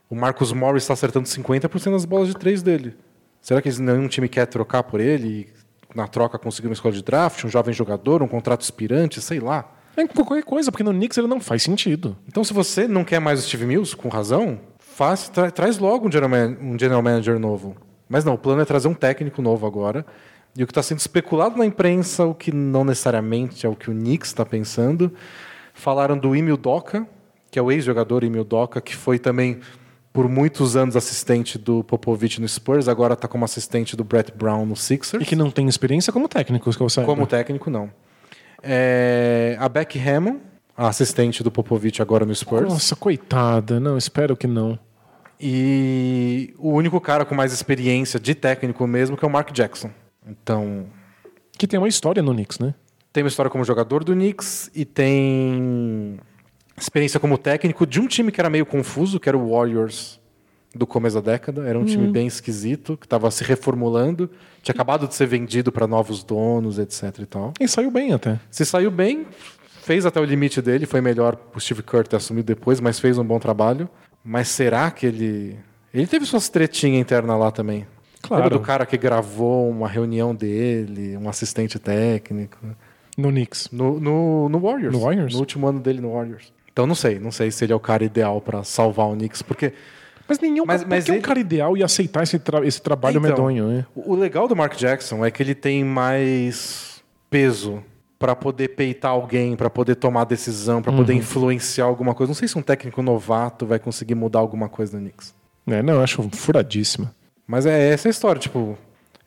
O Marcus Morris está acertando 50% das bolas de três dele. Será que nenhum time quer trocar por ele e na troca conseguir uma escola de draft, um jovem jogador, um contrato expirante, sei lá? É qualquer coisa, porque no Knicks ele não faz sentido. Então, se você não quer mais o Steve Mills, com razão, faz, tra- traz logo um general, um general manager novo. Mas não, o plano é trazer um técnico novo agora. E o que está sendo especulado na imprensa, o que não necessariamente é o que o Knicks está pensando, falaram do Emil Doca, que é o ex-jogador Emil Doca, que foi também por muitos anos assistente do Popovich no Spurs, agora está como assistente do Brett Brown no Sixers. E que não tem experiência como técnico, que eu saiba. Como técnico, não. É, a Beck Hammond, a assistente do Popovich agora no Spurs. Nossa, coitada. Não, espero que não. E o único cara com mais experiência de técnico mesmo que é o Mark Jackson. Então, Que tem uma história no Knicks, né? tem uma história como jogador do Knicks e tem experiência como técnico de um time que era meio confuso, que era o Warriors do começo da década. Era um time bem esquisito, que estava se reformulando, tinha acabado de ser vendido para novos donos, etc e tal. E saiu bem até. Se saiu bem, fez até o limite dele, foi melhor o Steve Kerr ter assumido depois, mas fez um bom trabalho. Mas será que ele. Ele teve suas tretinhas internas lá também. Claro. Lembra do cara que gravou uma reunião dele, um assistente técnico? No Knicks. No, no, no Warriors. No Warriors? No último ano dele no Warriors. Então não sei, não sei se ele é o cara ideal para salvar o Knicks, porque Mas nenhum Mas- mas, é um ele- cara ideal e aceitar esse, tra- esse trabalho Então, medonho, né? O o legal do Mark Jackson é que ele tem mais peso para poder peitar alguém, para poder tomar decisão, para Uhum. poder influenciar alguma coisa. Não sei se um técnico novato vai conseguir mudar alguma coisa no Knicks. É, não, eu acho furadíssima. Mas é essa a história, tipo,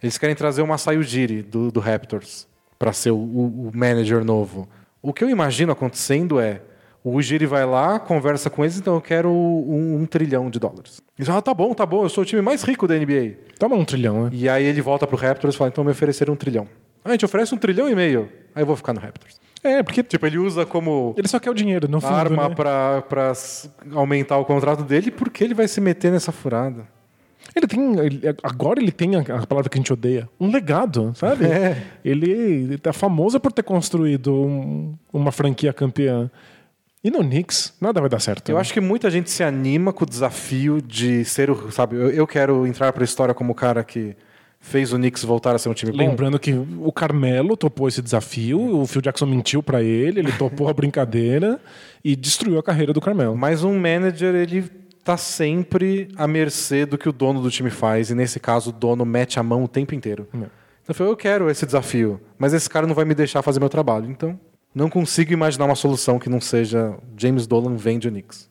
eles querem trazer o Masai Ujiri do, do Raptors para ser o, o- manager novo. O que eu imagino acontecendo é o Ujiri vai lá, conversa com eles, então eu quero um, um trilhão de dólares. Eles falam, ah, tá bom, tá bom, eu sou o time mais rico da NBA. Toma um trilhão, né? E aí ele volta pro Raptors e fala, então me ofereceram um trilhão. Ah, a gente oferece um trilhão e meio. Aí eu vou ficar no Raptors. É, porque Tipo, ele usa como ele só quer o dinheiro, no fundo, arma né? pra, pra aumentar o contrato dele porque ele vai se meter nessa furada. Ele tem. ele- agora ele tem a, a palavra que a gente odeia. Um legado, sabe? [laughs] É. Ele, ele tá famoso por ter construído um- uma franquia campeã. E no Knicks, nada vai dar certo. Eu né? acho que muita gente se anima com o desafio de ser o. Sabe, eu, eu quero entrar pra história como o cara que fez o Knicks voltar a ser um time bom. Lembrando que o Carmelo topou esse desafio, o Phil Jackson mentiu pra ele, ele topou a brincadeira e destruiu a carreira do Carmelo. Mas um manager, ele tá sempre à mercê do que o dono do time faz. E nesse caso, o dono mete a mão o tempo inteiro. É. Então eu falei, eu quero esse desafio, mas esse cara não vai me deixar fazer meu trabalho. Então, não consigo imaginar uma solução que não seja James Dolan vende o Knicks.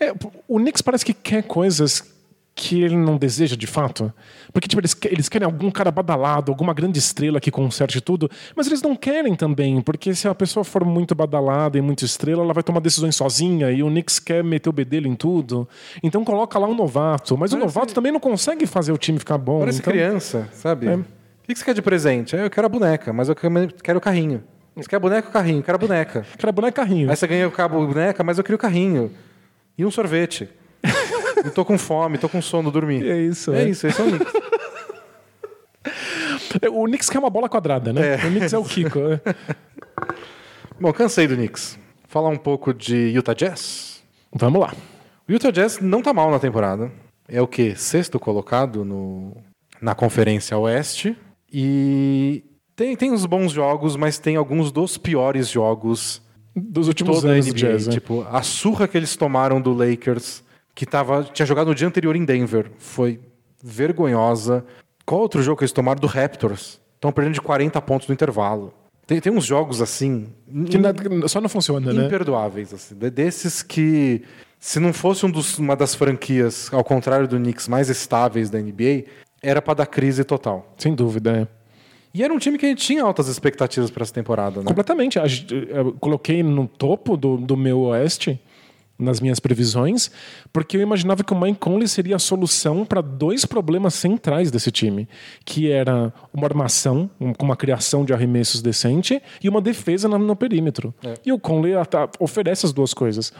É, o Knicks parece que quer coisas que ele não deseja de fato. Porque tipo, eles, eles querem algum cara badalado, alguma grande estrela que conserte tudo, mas eles não querem também, porque se a pessoa for muito badalada e muito estrela, ela vai tomar decisões sozinha e o Knicks quer meter o bedelho em tudo. Então coloca lá um novato, mas o Parece- novato também não consegue fazer o time ficar bom. Parece então... criança, sabe? É. O que você quer de presente? "Ah, Eu quero a boneca, mas eu quero quero o carrinho. Você quer boneca ou carrinho? Eu quero a boneca. Cara, boneco é carrinho. Aí você ganha o cabo boneca, mas eu queria o carrinho. E um sorvete. Eu tô com fome, tô com sono, dormir. É isso, É é. isso, esse é o Knicks. O Knicks quer uma bola quadrada, né? É. O Knicks é o Kiko. né? Bom, cansei do Knicks. Falar um pouco de Utah Jazz. Vamos lá. O Utah Jazz não tá mal na temporada. É o quê? Sexto colocado no, na Conferência Oeste. E tem, tem uns bons jogos, mas tem alguns dos piores jogos Dos últimos anos NBA. Jazz. né? Tipo, a surra que eles tomaram do Lakers, que tava, tinha jogado no dia anterior em Denver, foi vergonhosa. Qual outro jogo que eles tomaram do Raptors? Estão perdendo de 40 pontos no intervalo. Tem, tem uns jogos assim. Que na- só não funciona, né? imperdoáveis, assim, de- desses que se não fosse um dos- uma das franquias, ao contrário do Knicks, mais estáveis da NBA, era para dar crise total. Sem dúvida, é. E era um time que a gente tinha altas expectativas para essa temporada, né? Completamente. Eu coloquei no topo do, do meu oeste nas minhas previsões, porque eu imaginava que o Mike Conley seria a solução para dois problemas centrais desse time, que era uma armação, um- com uma criação de arremessos decente e uma defesa no, no perímetro. E o Conley oferece as duas coisas.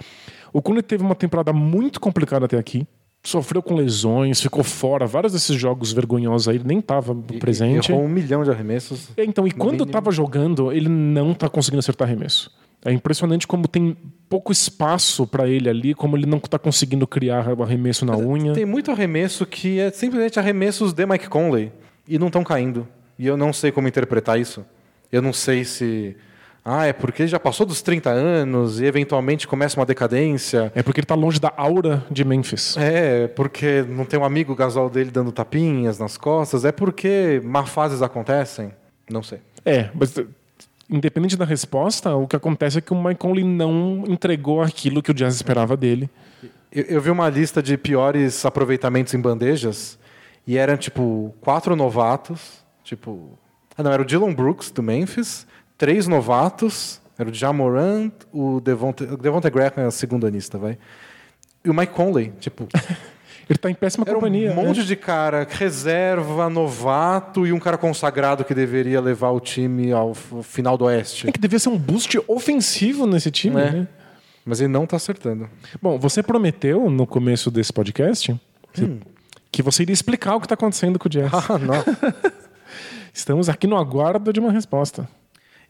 O Conley teve uma temporada muito complicada até aqui. Sofreu com lesões, ficou fora. Vários desses jogos vergonhosos aí, ele nem estava presente. Errou um milhão de arremessos. É, Então, e quando mínimo. tava jogando, ele não tá conseguindo acertar arremesso. É impressionante como tem pouco espaço para ele ali, como ele não tá conseguindo criar arremesso na unha. Tem muito arremesso que é simplesmente arremessos de Mike Conley e não estão caindo. E eu não sei como interpretar isso. Eu não sei se. Ah, é porque ele já passou dos 30 anos e eventualmente começa uma decadência. É porque ele tá longe da aura de Memphis. É porque não tem um amigo gasol dele dando tapinhas nas costas. É porque má fases acontecem. Não sei. É, mas eh, independente da resposta, o que acontece é que o Mike Conley não entregou aquilo que o Jazz esperava dele. Eu, eu vi uma lista de piores aproveitamentos em bandejas e eram tipo quatro novatos, tipo, ah não, era o Dylan Brooks do Memphis, três novatos, era o Jamorant, o Devonte, o Devonte Graham é o segundo anista, vai. E o Mike Conley, tipo, [laughs] Ele tá em péssima era companhia. um monte né? de cara reserva, novato e um cara consagrado que deveria levar o time ao final do Oeste. É que devia ser um boost ofensivo nesse time, É. né? Mas ele não tá acertando. Bom, você prometeu no começo desse podcast que você iria explicar o que está acontecendo com o Jazz. [laughs] Ah, não. [laughs] Estamos aqui no aguardo de uma resposta.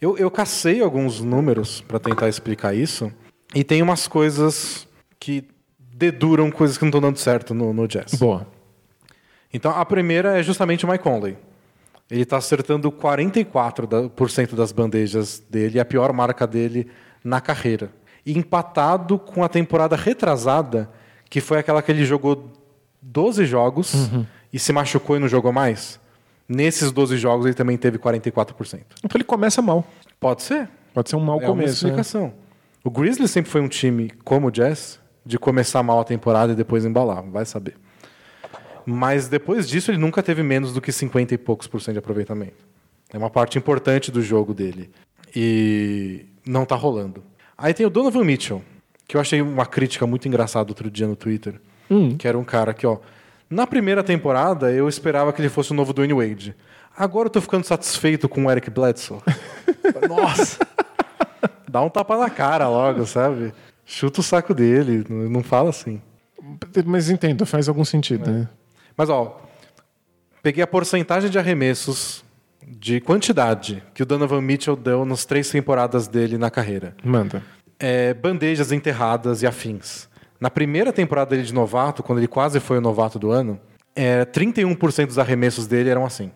Eu, eu cacei alguns números para tentar explicar isso. E tem umas coisas que deduram coisas que não estão dando certo no, no jazz. Boa. Então, a primeira é justamente o Mike Conley. Ele está acertando 44% da- por cento das bandejas dele, a pior marca dele na carreira. E empatado com a temporada retrasada, que foi aquela que ele jogou 12 jogos e se machucou e não jogou mais. Nesses 12 jogos, ele também teve 44%. Então ele começa mal. Pode ser. Pode ser um mau É uma começo. né? explicação. O Grizzlies sempre foi um time como o Jazz, de começar mal a temporada e depois embalar, vai saber. Mas depois disso ele nunca teve menos do que 50 e poucos por cento de aproveitamento. É uma parte importante do jogo dele. E não tá rolando. Aí tem o Donovan Mitchell, que eu achei uma crítica muito engraçada outro dia no Twitter. Que era um cara que, ó, na primeira temporada eu esperava que ele fosse o novo Dwayne Wade. Agora eu tô ficando satisfeito com o Eric Bledsoe. [laughs] Nossa! Dá um tapa na cara logo, sabe? Chuta o saco dele, não fala assim. Mas entendo, faz algum sentido. né? Mas, ó, peguei a porcentagem de arremessos de quantidade que o Donovan Mitchell deu nas três temporadas dele na carreira. Manda. É, bandejas enterradas e afins. Na primeira temporada dele de novato, quando ele quase foi o novato do ano, é, 31% dos arremessos dele eram assim.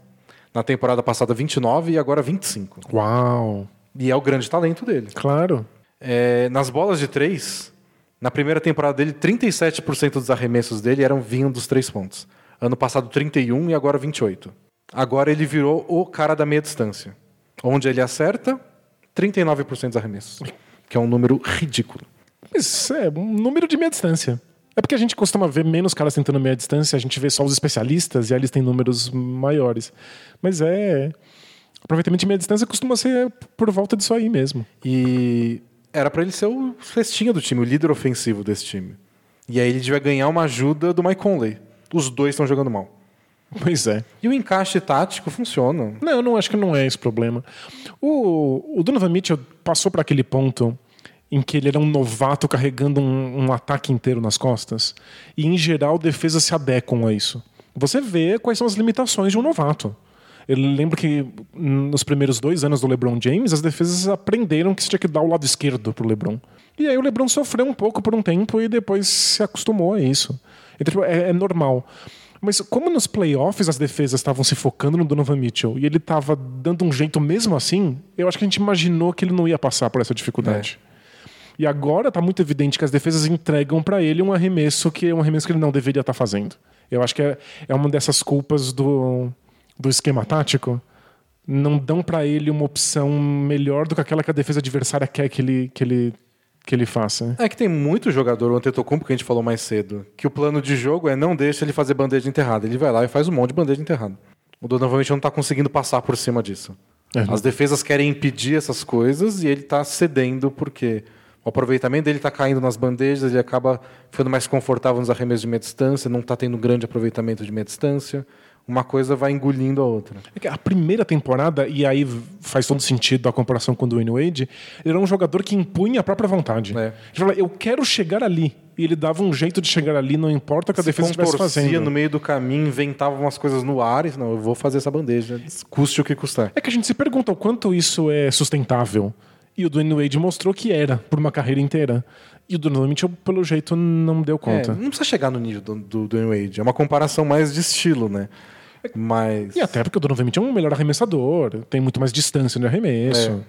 Na temporada passada, 29% e agora 25%. Uau! E é o grande talento dele. Claro. É, nas bolas de três, na primeira temporada dele, 37% dos arremessos dele eram vinham dos três pontos. Ano passado, 31 e agora 28. Agora ele virou o cara da meia distância. Onde ele acerta, 39% dos arremessos. Que é um número ridículo. Mas é um número de meia distância. É porque a gente costuma ver menos caras tentando meia distância, a gente vê só os especialistas e aí eles têm números maiores. Mas é. Aproveitamento de meia distância costuma ser por volta disso aí mesmo. E era pra ele ser o festinha do time, o líder ofensivo desse time. E aí ele devia ganhar uma ajuda do Mike Conley. Os dois estão jogando mal. Pois é. E o encaixe tático funciona. Não, eu não acho que não é esse problema. O, o Donovan Mitchell passou para aquele ponto em que ele era um novato carregando um, um ataque inteiro nas costas. E, em geral, defesas se adequam a isso. Você vê quais são as limitações de um novato. Eu lembro que nos primeiros dois anos do LeBron James, as defesas aprenderam que você tinha que dar o lado esquerdo pro LeBron. E aí o LeBron sofreu um pouco por um tempo e depois se acostumou a isso. Então, tipo, é, é normal. Mas como nos playoffs as defesas estavam se focando no Donovan Mitchell e ele estava dando um jeito mesmo assim, eu acho que a gente imaginou que ele não ia passar por essa dificuldade. E agora está muito evidente que as defesas entregam para ele um arremesso que é um arremesso que ele não deveria estar fazendo. Eu acho que é, é uma dessas culpas do, do esquema tático. Não dão para ele uma opção melhor do que aquela que a defesa adversária quer que ele, que ele, que ele faça. É que tem muito jogador, o Antetokounmpo que a gente falou mais cedo, que o plano de jogo é não deixa ele fazer bandeja enterrada. Ele vai lá e faz um monte de bandeja enterrada. O Donovan Mitchell não está conseguindo passar por cima disso. É. As defesas querem impedir essas coisas e ele está cedendo porque o aproveitamento dele está caindo nas bandejas, ele acaba ficando mais confortável nos arremessos de meia distância, não está tendo grande aproveitamento de meia distância. Uma coisa vai engolindo a outra. É a primeira temporada, e aí faz todo sentido a comparação com o Dwayne Wade, ele era um jogador que impunha a própria vontade. É. Ele falava, eu quero chegar ali. E ele dava um jeito de chegar ali, não importa o que a Se defesa estivesse fazendo. no meio do caminho, inventava umas coisas no ar e não, eu vou fazer essa bandeja, custe o que custar. É que a gente se pergunta o quanto isso é sustentável. E o Dwayne Wade mostrou que era, por uma carreira inteira. E o Donovan Mitchell, pelo jeito, não deu conta. É, não precisa chegar no nível do, do Dwayne Wade. É uma comparação mais de estilo, né? Mas... E até porque o Donovan Mitchell é um melhor arremessador. Tem muito mais distância no arremesso. É.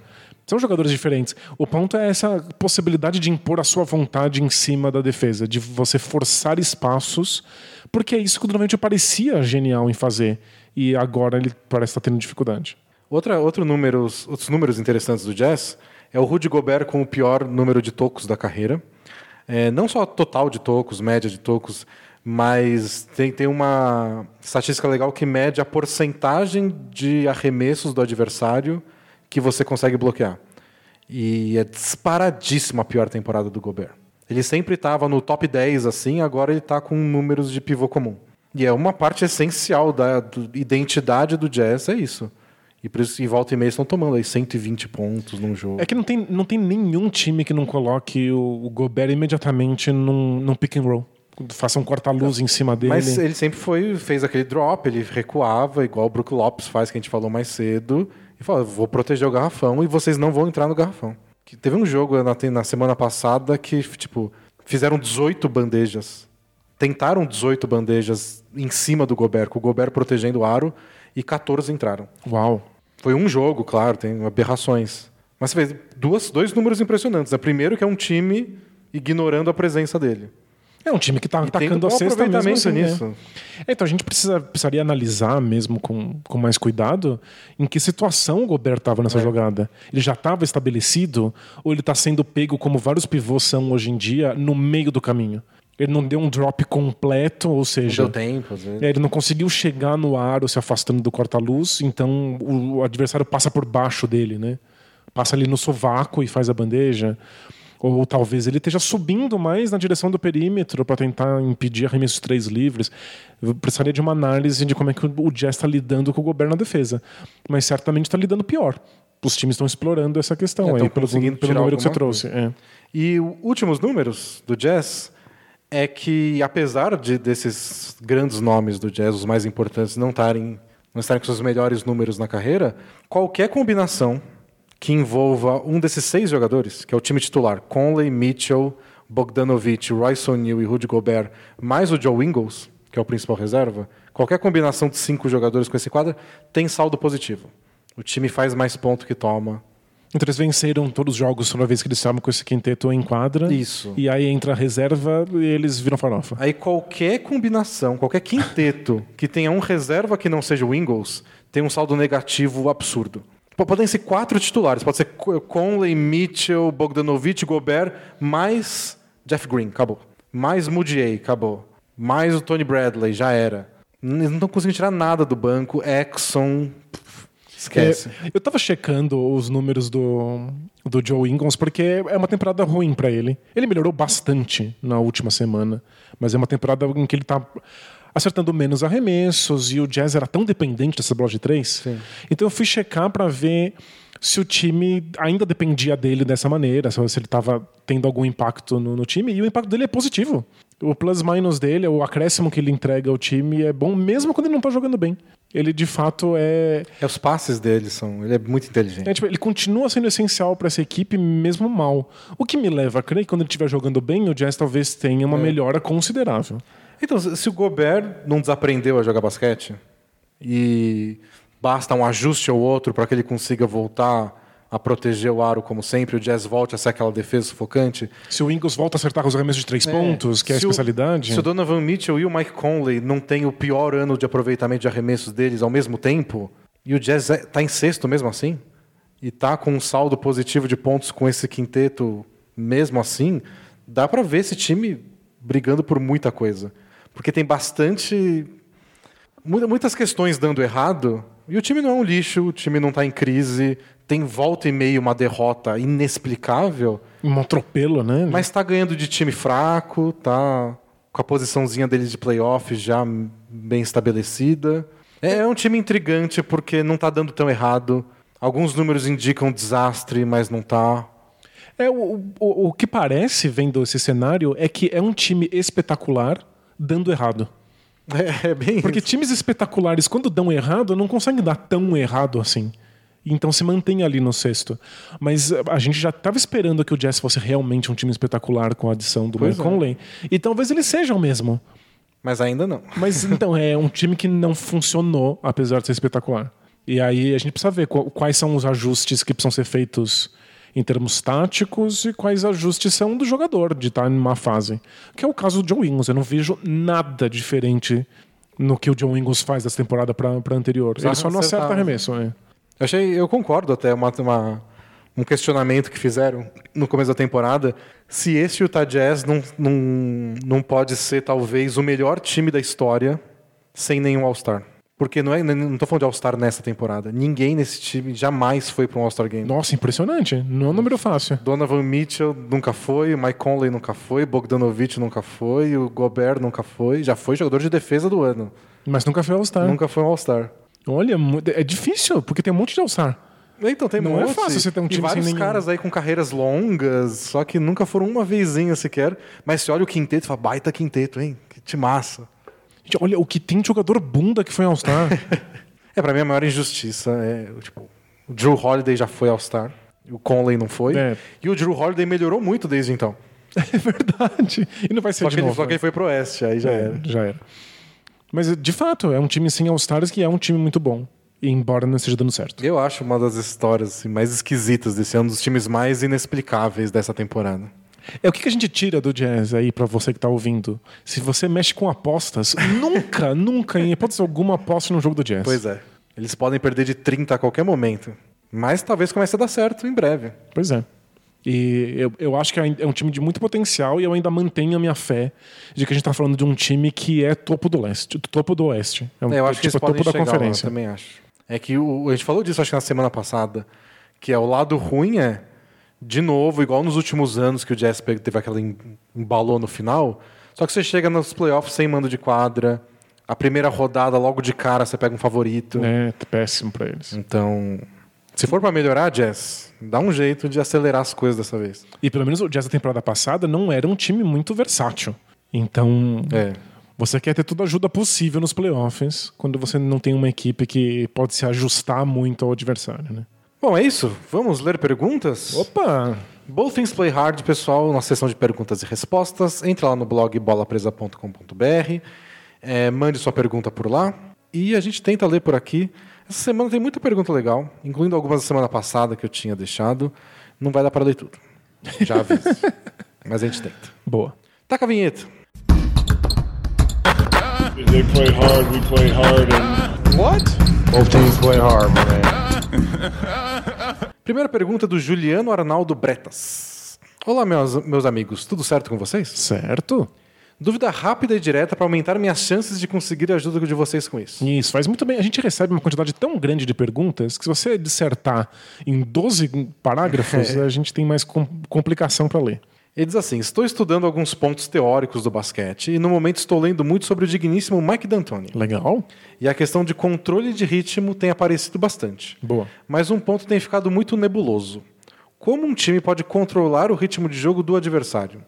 São jogadores diferentes. O ponto é essa possibilidade de impor a sua vontade em cima da defesa. De você forçar espaços. Porque é isso que o Donovan Mitchell parecia genial em fazer. E agora ele parece estar tendo dificuldade. Outra, outro números, outros números interessantes do Jazz é o Rudy Gobert com o pior número de tocos da carreira. É, não só total de tocos, média de tocos, mas tem, tem uma estatística legal que mede a porcentagem de arremessos do adversário que você consegue bloquear. E é disparadíssima a pior temporada do Gobert. Ele sempre estava no top 10 assim, agora ele está com números de pivô comum. E é uma parte essencial da identidade do Jazz, é isso. E por isso, em volta e meia, estão tomando aí 120 pontos num jogo. É que não tem, não tem nenhum time que não coloque o, o Gobert imediatamente num, num pick and roll. Faça um corta-luz em cima dele. Mas ele sempre foi, fez aquele drop, ele recuava, igual o Brook Lopes faz, que a gente falou mais cedo. E falou: vou proteger o garrafão e vocês não vão entrar no garrafão. Que teve um jogo na, na semana passada que, tipo, fizeram 18 bandejas. Tentaram 18 bandejas em cima do Gobert, com o Gobert protegendo o aro, e 14 entraram. Uau! Foi um jogo, claro, tem aberrações. Mas você vê duas, dois números impressionantes. O primeiro que é um time ignorando a presença dele. É um time que está atacando a cesta mesmo assim, né? nisso. Né? Então a gente precisa, precisaria analisar mesmo com, com mais cuidado em que situação o Gobert estava nessa é. jogada. Ele já estava estabelecido ou ele está sendo pego como vários pivôs são hoje em dia no meio do caminho? Ele não deu um drop completo, ou seja. Não deu tempo, às vezes. É, ele não conseguiu chegar no aro se afastando do corta-luz, então o, adversário passa por baixo dele, né? Passa ali no sovaco e faz a bandeja. Ou, ou talvez ele esteja subindo mais na direção do perímetro para tentar impedir arremessos três livres. Eu precisaria de uma análise de como é que o Jazz está lidando com o governo na defesa. Mas certamente está lidando pior. Os times estão explorando essa questão é, aí, pelo, pelo número que você trouxe. É. E últimos números do Jazz é que, apesar de desses grandes nomes do jazz, os mais importantes, não estarem não estarem com seus melhores números na carreira, qualquer combinação que envolva um desses seis jogadores, que é o time titular, Conley, Mitchell, Bogdanovich, Royce O'Neal e Rudy Gobert, mais o Joe Ingles, que é o principal reserva, qualquer combinação de cinco jogadores com esse quadro tem saldo positivo. O time faz mais ponto que toma, então eles venceram todos os jogos toda vez que eles estavam com esse quinteto em quadra. Isso. E aí entra a reserva e eles viram farofa. Aí qualquer combinação, qualquer quinteto [laughs] que tenha um reserva que não seja o Ingles, tem um saldo negativo absurdo. Podem ser quatro titulares. Pode ser Conley, Mitchell, Bogdanovich, Gobert, mais Jeff Green, acabou. Mais Moody, acabou. Mais o Tony Bradley, já era. Eles não estão conseguindo tirar nada do banco. Exxon, Esquece. É, eu tava checando os números do, do Joe Ingles, porque é uma temporada ruim para ele. Ele melhorou bastante na última semana, mas é uma temporada em que ele tá acertando menos arremessos e o Jazz era tão dependente dessa bola de três. Sim. Então eu fui checar para ver se o time ainda dependia dele dessa maneira, se ele estava tendo algum impacto no, no, time, e o impacto dele é positivo. O plus-minus dele, o acréscimo que ele entrega ao time é bom, mesmo quando ele não está jogando bem ele de fato é. É os passes dele são. Ele é muito inteligente. É, tipo, ele continua sendo essencial para essa equipe, mesmo mal. O que me leva a crer que quando ele estiver jogando bem, o Jazz talvez tenha uma é. melhora considerável. Então, se o Gobert não desaprendeu a jogar basquete e basta um ajuste ou outro para que ele consiga voltar a proteger o aro como sempre, o Jazz volte a ser aquela defesa sufocante. Se o Ingles volta a acertar os arremessos de três é. pontos, que é a especialidade. O, se o Donovan Mitchell e o Mike Conley não têm o pior ano de aproveitamento de arremessos deles ao mesmo tempo, e o Jazz está é, em sexto mesmo assim, e está com um saldo positivo de pontos com esse quinteto mesmo assim, dá para ver esse time brigando por muita coisa. Porque tem bastante. Muitas questões dando errado, e o time não é um lixo, o time não está em crise, tem volta e meio uma derrota inexplicável, Um atropelo, né? mas tá ganhando de time fraco, tá com a posiçãozinha deles de playoff já bem estabelecida. É um time intrigante porque não tá dando tão errado. Alguns números indicam desastre, mas não tá. É, o, o, o que parece, vendo esse cenário, é que é um time espetacular dando errado. É, é bem Porque isso. times espetaculares, quando dão errado, não conseguem dar tão errado assim. Então se mantém ali no sexto. Mas a gente já estava esperando que o Jazz fosse realmente um time espetacular com a adição do Pois Mike é. Conley. E talvez ele seja o mesmo. Mas ainda não. Mas [laughs] então, é um time que não funcionou, apesar de ser espetacular. E aí a gente precisa ver qu- quais são os ajustes que precisam ser feitos em termos táticos e quais ajustes são do jogador de estar em uma fase. Que é o caso do John Ingles. Eu não vejo nada diferente no que o John Ingles faz dessa temporada para a anterior. Ele só não acerta acertava. arremesso. É. Eu achei, eu concordo até uma, uma- um questionamento que fizeram no começo da temporada, se esse Utah Jazz não, não, não pode ser talvez o melhor time da história sem nenhum All-Star. Porque não é, não tô falando de All-Star nessa temporada. Ninguém nesse time jamais foi para um All-Star Game. Nossa, impressionante. Não é um número fácil. Donovan Mitchell nunca foi, o Mike Conley nunca foi, Bogdanovich nunca foi, o Gobert nunca foi, já foi jogador de defesa do ano. Mas nunca foi All-Star. Nunca foi um All-Star. Olha, é difícil, porque tem um monte de All-Star. Então tem Não é monte. fácil você ter um E time sem vários nenhum. caras aí com carreiras longas, só que nunca foram uma vezinha sequer. Mas você olha o quinteto e fala, baita quinteto, hein? Que massa. Gente, olha o que tem de jogador bunda que foi All-Star. [laughs] É, pra mim a maior injustiça é, tipo, o Drew Holiday já foi All-Star, o Conley não foi. É. E o Drew Holiday melhorou muito desde então. [laughs] é verdade. E não vai ser Só de que, ele, novo. só que ele foi pro Oeste, aí já É, era. já era. Mas, de fato, é um time sem All-Stars que é um time muito bom. Embora não esteja dando certo. Eu acho uma das histórias assim, mais esquisitas desse ano, um dos times mais inexplicáveis dessa temporada. É o que que a gente tira do jazz aí pra você que tá ouvindo. Se você mexe com apostas, [laughs] nunca, nunca, em hipótese alguma, aposte no jogo do jazz. Pois é. Eles podem perder de 30 a qualquer momento. Mas talvez comece a dar certo em breve. Pois é. E eu, eu acho que é um time de muito potencial e eu ainda mantenho a minha fé de que a gente tá falando de um time que é topo do leste, topo do oeste. É um, É, eu acho que tipo, eles podem topo da chegar lá, conferência. eu também acho. É que o, a gente falou disso, acho que na semana passada, que é o lado ruim é, de novo, igual nos últimos anos que o Jazz pe- teve aquela em- embalou no final, só que você chega nos playoffs sem mando de quadra, a primeira rodada, logo de cara, você pega um favorito. É, péssimo pra eles. Então, se for pra melhorar, Jazz, dá um jeito de acelerar as coisas dessa vez. E pelo menos o Jazz da temporada passada não era um time muito versátil. Então, É. você quer ter toda a ajuda possível nos playoffs quando você não tem uma equipe que pode se ajustar muito ao adversário, né? Bom, é isso. Vamos ler perguntas? Opa! Both Things Play Hard, pessoal, na seção de perguntas e respostas. Entre lá no blog bolapresa.com.br. É, mande sua pergunta por lá. E a gente tenta ler por aqui. Essa semana tem muita pergunta legal, incluindo algumas da semana passada que eu tinha deixado. Não vai dar para ler tudo. Já aviso. [laughs] Mas a gente tenta. Boa. Taca a vinheta. They play hard, we play hard, and What? both teams play hard, man. [laughs] Primeira pergunta do Juliano Arnaldo Bretas. Olá, meus, meus amigos. Tudo certo com vocês? Certo? Dúvida rápida e direta para aumentar minhas chances de conseguir a ajuda de vocês com isso. Isso, faz muito bem. A gente recebe uma quantidade tão grande de perguntas que se você dissertar em 12 parágrafos, [laughs] a gente tem mais com- complicação para ler. Ele diz assim: Estou estudando alguns pontos teóricos do basquete e no momento estou lendo muito sobre o digníssimo Mike D'Antoni. Legal? E a questão de controle de ritmo tem aparecido bastante. Boa. Mas um ponto tem ficado muito nebuloso. Como um time pode controlar o ritmo de jogo do adversário?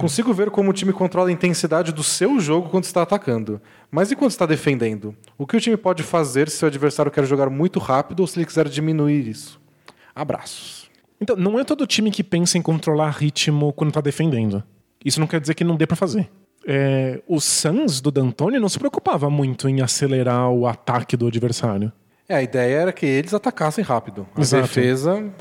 Consigo ver como o time controla a intensidade do seu jogo quando está atacando. Mas e quando está defendendo? O que o time pode fazer se o adversário quer jogar muito rápido ou se ele quiser diminuir isso? Abraços. Então, não é todo time que pensa em controlar ritmo quando tá defendendo. Isso não quer dizer que não dê pra fazer. É, o Suns do D'Antoni não se preocupava muito em acelerar o ataque do adversário. É, a ideia era que eles atacassem rápido. A Exato. defesa,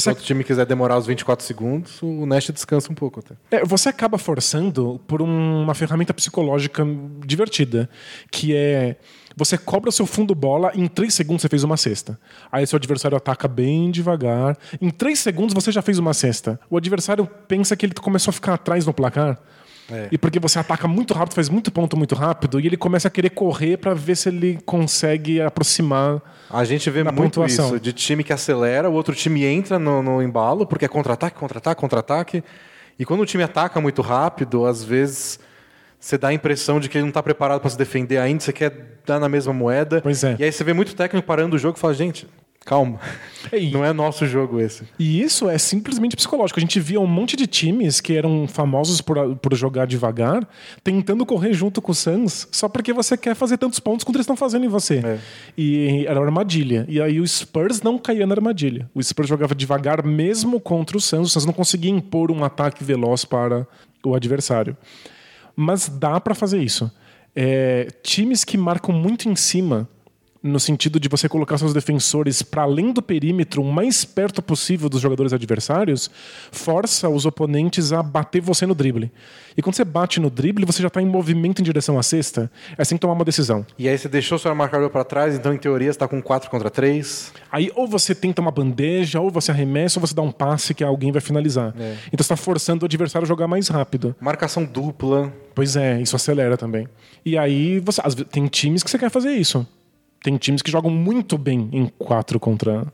se Você, outro time quiser demorar os 24 segundos, o Nash descansa um pouco até. é, você acaba forçando por um- uma ferramenta psicológica divertida, que é você cobra o seu fundo bola, em 3 segundos você fez uma cesta. Aí seu adversário ataca bem devagar. Em 3 segundos você já fez uma cesta. O adversário pensa que ele começou a ficar atrás no placar. É. E porque você ataca muito rápido, faz muito ponto muito rápido, e ele começa a querer correr pra ver se ele consegue aproximar. A gente vê muito pontuação. isso, de time que acelera, o outro time entra no, no embalo, porque é contra-ataque, contra-ataque, contra-ataque. E quando o time ataca muito rápido, às vezes você dá a impressão de que ele não está preparado para se defender ainda, você quer dar na mesma moeda. Pois é. E aí você vê muito técnico parando o jogo e fala, gente, calma. E- [laughs] Não é nosso jogo esse. E isso é simplesmente psicológico. A gente via um monte de times que eram famosos por, por jogar devagar, tentando correr junto com o Suns, só porque você quer fazer tantos pontos quanto eles estão fazendo em você. É. E era uma armadilha. E aí o Spurs não caía na armadilha. O Spurs jogava devagar mesmo contra o Suns. O Suns não conseguia impor um ataque veloz para o adversário. Mas dá pra fazer isso. É, times que marcam muito em cima, no sentido de você colocar seus defensores para além do perímetro, o mais perto possível dos jogadores adversários, força os oponentes a bater você no drible. E quando você bate no drible, você já está em movimento em direção à cesta. Você tem que tomar uma decisão. E aí você deixou seu marcador para trás, então em teoria você está com 4 contra 3. Aí ou você tenta uma bandeja, ou você arremessa, ou você dá um passe que alguém vai finalizar. É. Então você está forçando o adversário a jogar mais rápido. Marcação dupla. Pois é, isso acelera também. E aí você, às vezes, tem times que você quer fazer isso. Tem times que jogam muito bem em 4 contra,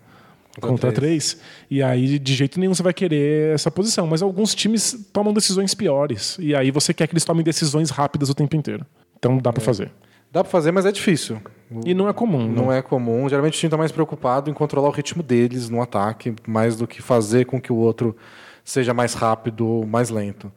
contra três. 3. E aí, de jeito nenhum, você vai querer essa posição. Mas alguns times tomam decisões piores. E aí você quer que eles tomem decisões rápidas o tempo inteiro. Então dá pra fazer. Dá para fazer, mas é difícil. E não é comum. Não é comum. Geralmente o time está mais preocupado em controlar o ritmo deles no ataque, mais do que fazer com que o outro seja mais rápido ou mais lento.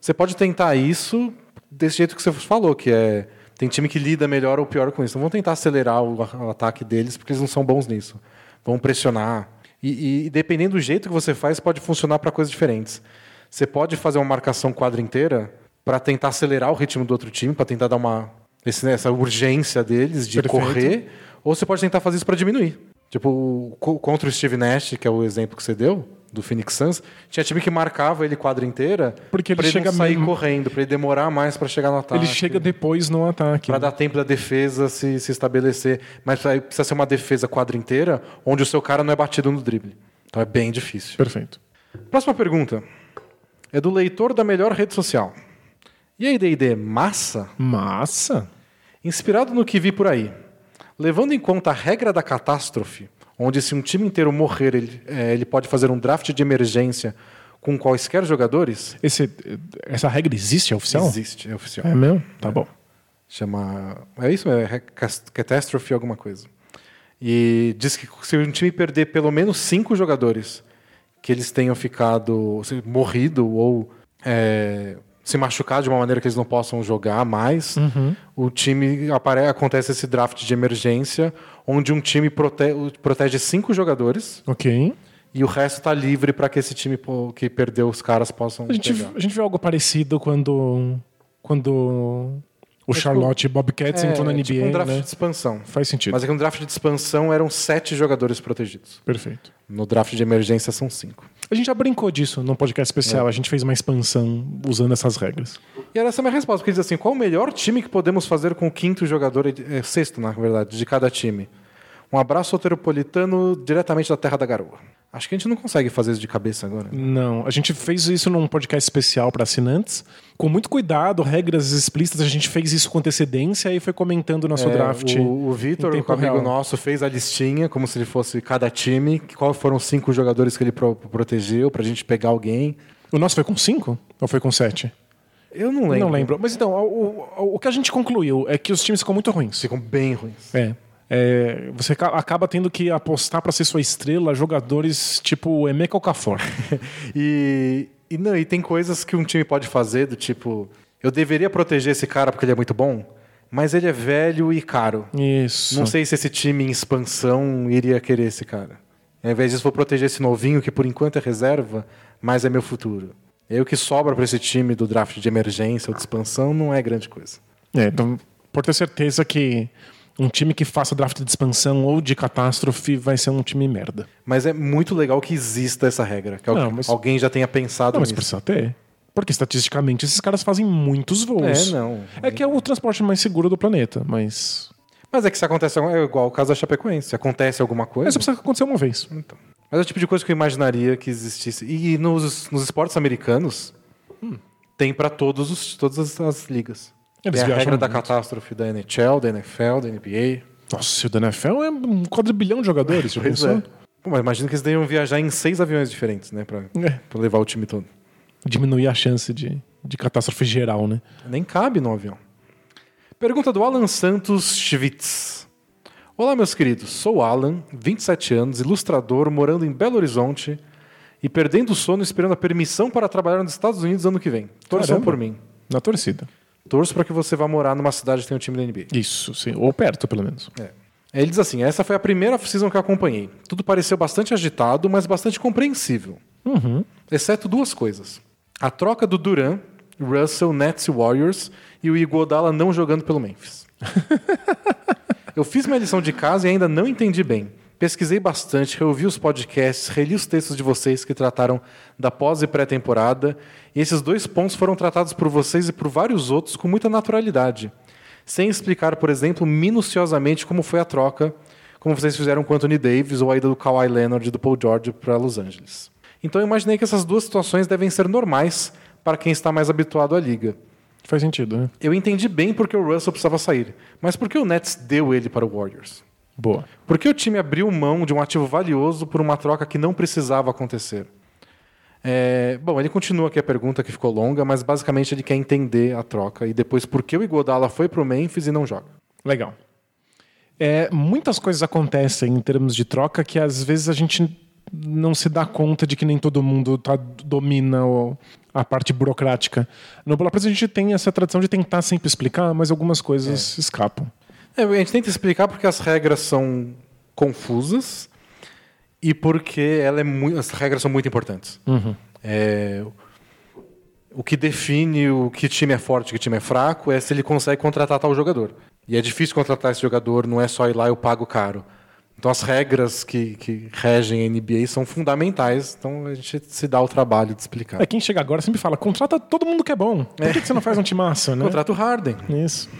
Você pode tentar isso desse jeito que você falou, que é tem time que lida melhor ou pior com isso. Não vão tentar acelerar o, o ataque deles porque eles não são bons nisso. Vão pressionar. E, e dependendo do jeito que você faz, pode funcionar para coisas diferentes. Você pode fazer uma marcação quadra inteira para tentar acelerar o ritmo do outro time, para tentar dar uma esse- essa urgência deles de Perfeito. correr, ou você pode tentar fazer isso para diminuir. Tipo, co- contra o Steve Nash, que é o exemplo que você deu, do Phoenix Suns, tinha time que marcava ele quadra inteira Porque ele pra chega não sair mesmo- correndo, para ele demorar mais para chegar no ataque. Ele chega depois no ataque. Para dar tempo da defesa se, se estabelecer. Mas aí precisa ser uma defesa quadra inteira, onde o seu cara não é batido no drible. Então é bem difícil. Perfeito. Próxima pergunta. É do leitor da melhor rede social. E aí, D&D, massa? Massa. Inspirado no que vi por aí, levando em conta a regra da catástrofe, onde se um time inteiro morrer, ele, é, ele pode fazer um draft de emergência com quaisquer jogadores, Esse, essa regra existe, é oficial? existe, é oficial. É mesmo? Tá bom. Chama. É isso? É catástrofe alguma coisa. E diz que se um time perder pelo menos cinco jogadores que eles tenham ficado. se- morrido ou é, se machucado de uma maneira que eles não possam jogar mais, o time apare- acontece esse draft de emergência, onde um time prote- protege cinco jogadores Ok. e o resto está livre para que esse time que perdeu os caras possam A gente, pegar. a gente viu algo parecido quando, quando o Charlotte Bobcats entrou na é NBA, tipo um draft né? de expansão. Faz sentido. Mas é que no draft de expansão eram sete jogadores protegidos. Perfeito. No draft de emergência são cinco. A gente já brincou disso num podcast É. especial. A gente fez uma expansão usando essas regras. E era essa a minha resposta, porque diz assim: qual o melhor time que podemos fazer com o quinto jogador, é, sexto, na verdade, de cada time? Um abraço soteropolitano diretamente da Terra da Garoa. Acho que a gente não consegue fazer isso de cabeça agora. Não, a gente fez isso num podcast especial para assinantes. Com muito cuidado, regras explícitas, a gente fez isso com antecedência e foi comentando o nosso É, draft. O, o Vitor, um amigo nosso, fez a listinha, como se ele fosse cada time, quais foram os cinco jogadores que ele pro- protegeu pra gente pegar alguém. O nosso foi com cinco? Ou foi com sete? Eu não lembro. Não lembro. Mas então, o, o- o que a gente concluiu é que os times ficam muito ruins. Ficam bem ruins. É. É, você ca- acaba tendo que apostar para ser sua estrela jogadores tipo o Emeka Okafor. [laughs] E, e, não, e tem coisas que um time pode fazer, do tipo, eu deveria proteger esse cara porque ele é muito bom, mas ele é velho e caro. Isso. Não sei se esse time em expansão iria querer esse cara. Ao invés disso, vou proteger esse novinho que por enquanto é reserva, mas é meu futuro. E aí o que sobra para esse time do draft de emergência ou de expansão não é grande coisa. É, então, por ter certeza que um time que faça draft de expansão ou de catástrofe vai ser um time merda. Mas é muito legal que exista essa regra, que Não, mas- alguém já tenha pensado Não, mas nisso. precisa ter. Porque estatisticamente esses caras fazem muitos voos. É, não. É que é o transporte mais seguro do planeta, mas. Mas é que se acontece é igual o caso da Chapecoense. Se acontece alguma coisa. Mas só precisa acontecer uma vez. Então. Mas é o tipo de coisa que eu imaginaria que existisse. E nos, nos esportes americanos, Tem para todos os, todas as, as ligas. Eles Tem a regra da muito. catástrofe da NHL, da NFL, da NBA. Nossa, o da NFL é um quadrilhão de jogadores. já [laughs] Pois pensou? é. Pô, mas imagina que eles devem viajar em seis aviões diferentes, né? Pra, É. pra levar o time todo. Diminuir a chance de, de catástrofe geral, né? Nem cabe no avião. Pergunta do Alan Santos Schwitz. Olá, meus queridos. Sou Alan, 27 anos, ilustrador, morando em Belo Horizonte e perdendo o sono esperando a permissão para trabalhar nos Estados Unidos ano que vem. Torçam Caramba. por mim. Na torcida. Torço para que você vá morar numa cidade que tem um time da NBA. Isso, sim. Ou perto, pelo menos. É. Ele diz assim: essa foi a primeira off-season que acompanhei. Tudo pareceu bastante agitado, mas bastante compreensível. Exceto duas coisas: a troca do Duran, Russell, Nets e Warriors e o Iguodala não jogando pelo Memphis. [laughs] eu fiz minha lição de casa e ainda não entendi bem. Pesquisei bastante, reouvi os podcasts, reli os textos de vocês que trataram da pós e pré-temporada, e esses dois pontos foram tratados por vocês e por vários outros com muita naturalidade, sem explicar, por exemplo, minuciosamente como foi a troca, como vocês fizeram com Anthony Davis ou a ida do Kawhi Leonard e do Paul George para Los Angeles. Então eu imaginei que essas duas situações devem ser normais para quem está mais habituado à liga. Faz sentido, né? Eu entendi bem porque o Russell precisava sair, mas por que o Nets deu ele para o Warriors? Boa. Por que o time abriu mão de um ativo valioso por uma troca que não precisava acontecer? É, bom, ele continua aqui a pergunta que ficou longa, mas basicamente ele quer entender a troca e depois por que o Iguodala foi para o Memphis e não joga. Legal. É, muitas coisas acontecem em termos de troca que às vezes a gente não se dá conta de que nem todo mundo tá, domina o- a parte burocrática. No Bola Presa a gente tem essa tradição de tentar sempre explicar, mas algumas coisas escapam. É, a gente tenta explicar porque as regras são confusas e porque ela é as regras são muito importantes. É, o que define o que time é forte e que time é fraco é se ele consegue contratar tal jogador. E é difícil contratar esse jogador, não é só ir lá e eu pago caro. Então as regras que, que regem a NBA são fundamentais, então a gente se dá o trabalho de explicar. É, quem chega agora sempre fala, contrata todo mundo que é bom. Por que, que você não faz um time massa, né? Contrata o Harden. Isso.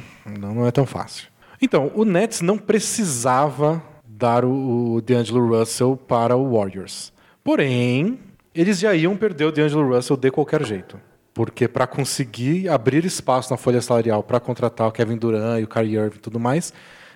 Não, não é tão fácil. Então, o Nets não precisava dar o, o D'Angelo Russell para o Warriors. Porém, eles já iam perder o D'Angelo Russell de qualquer jeito. Porque para conseguir abrir espaço na folha salarial para contratar o Kevin Durant e o Kyrie Irving e tudo mais,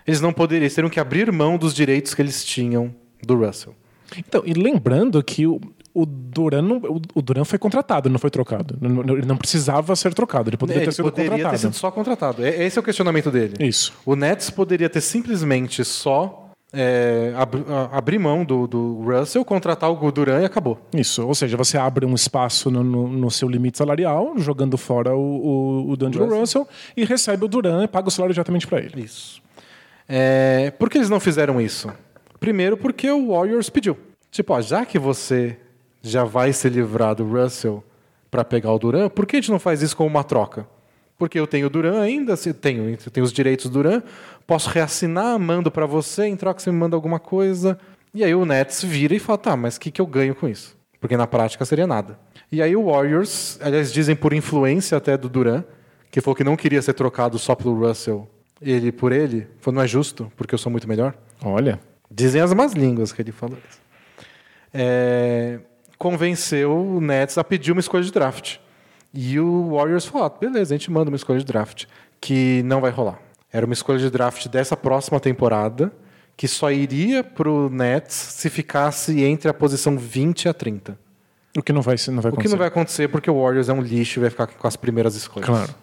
eles não poderiam, eles teriam que abrir mão dos direitos que eles tinham do Russell. Então, e lembrando que o, o Duran, o, Duran foi contratado, não foi trocado. Ele não precisava ser trocado, ele poderia É, ter ele sido poderia contratado. ter sido só contratado. É- Esse é o questionamento dele. Isso. O Nets poderia ter simplesmente só é, ab- abrir mão do, do Russell, contratar o Duran e acabou. Isso, ou seja, você abre um espaço no, no- no seu limite salarial, jogando fora o, o, o D'Angelo Russell. Russell, e recebe o Duran e paga o salário diretamente para ele. Isso. É, por que eles não fizeram isso? Primeiro, porque o Warriors pediu. Tipo, ó, já que você já vai se livrar do Russell para pegar o Duran, por que a gente não faz isso com uma troca? Porque eu tenho o Duran ainda, se tenho, tenho os direitos do Duran, posso reassinar, mando para você, em troca você me manda alguma coisa. E aí o Nets vira e fala, tá, mas o que, que eu ganho com isso? Porque na prática seria nada. E aí o Warriors, aliás, dizem por influência até do Duran, que falou que não queria ser trocado só pelo Russell, ele por ele, falou, não é justo, porque eu sou muito melhor. Olha, Dizem as más línguas que ele falou isso. É, convenceu o Nets a pedir uma escolha de draft. E o Warriors falou: ah, beleza, a gente manda uma escolha de draft, que não vai rolar. Era uma escolha de draft dessa próxima temporada, que só iria pro Nets se ficasse entre a posição 20 e a 30. o que não vai, não vai O que acontecer. não vai acontecer porque o Warriors é um lixo e vai ficar com as primeiras escolhas. Claro.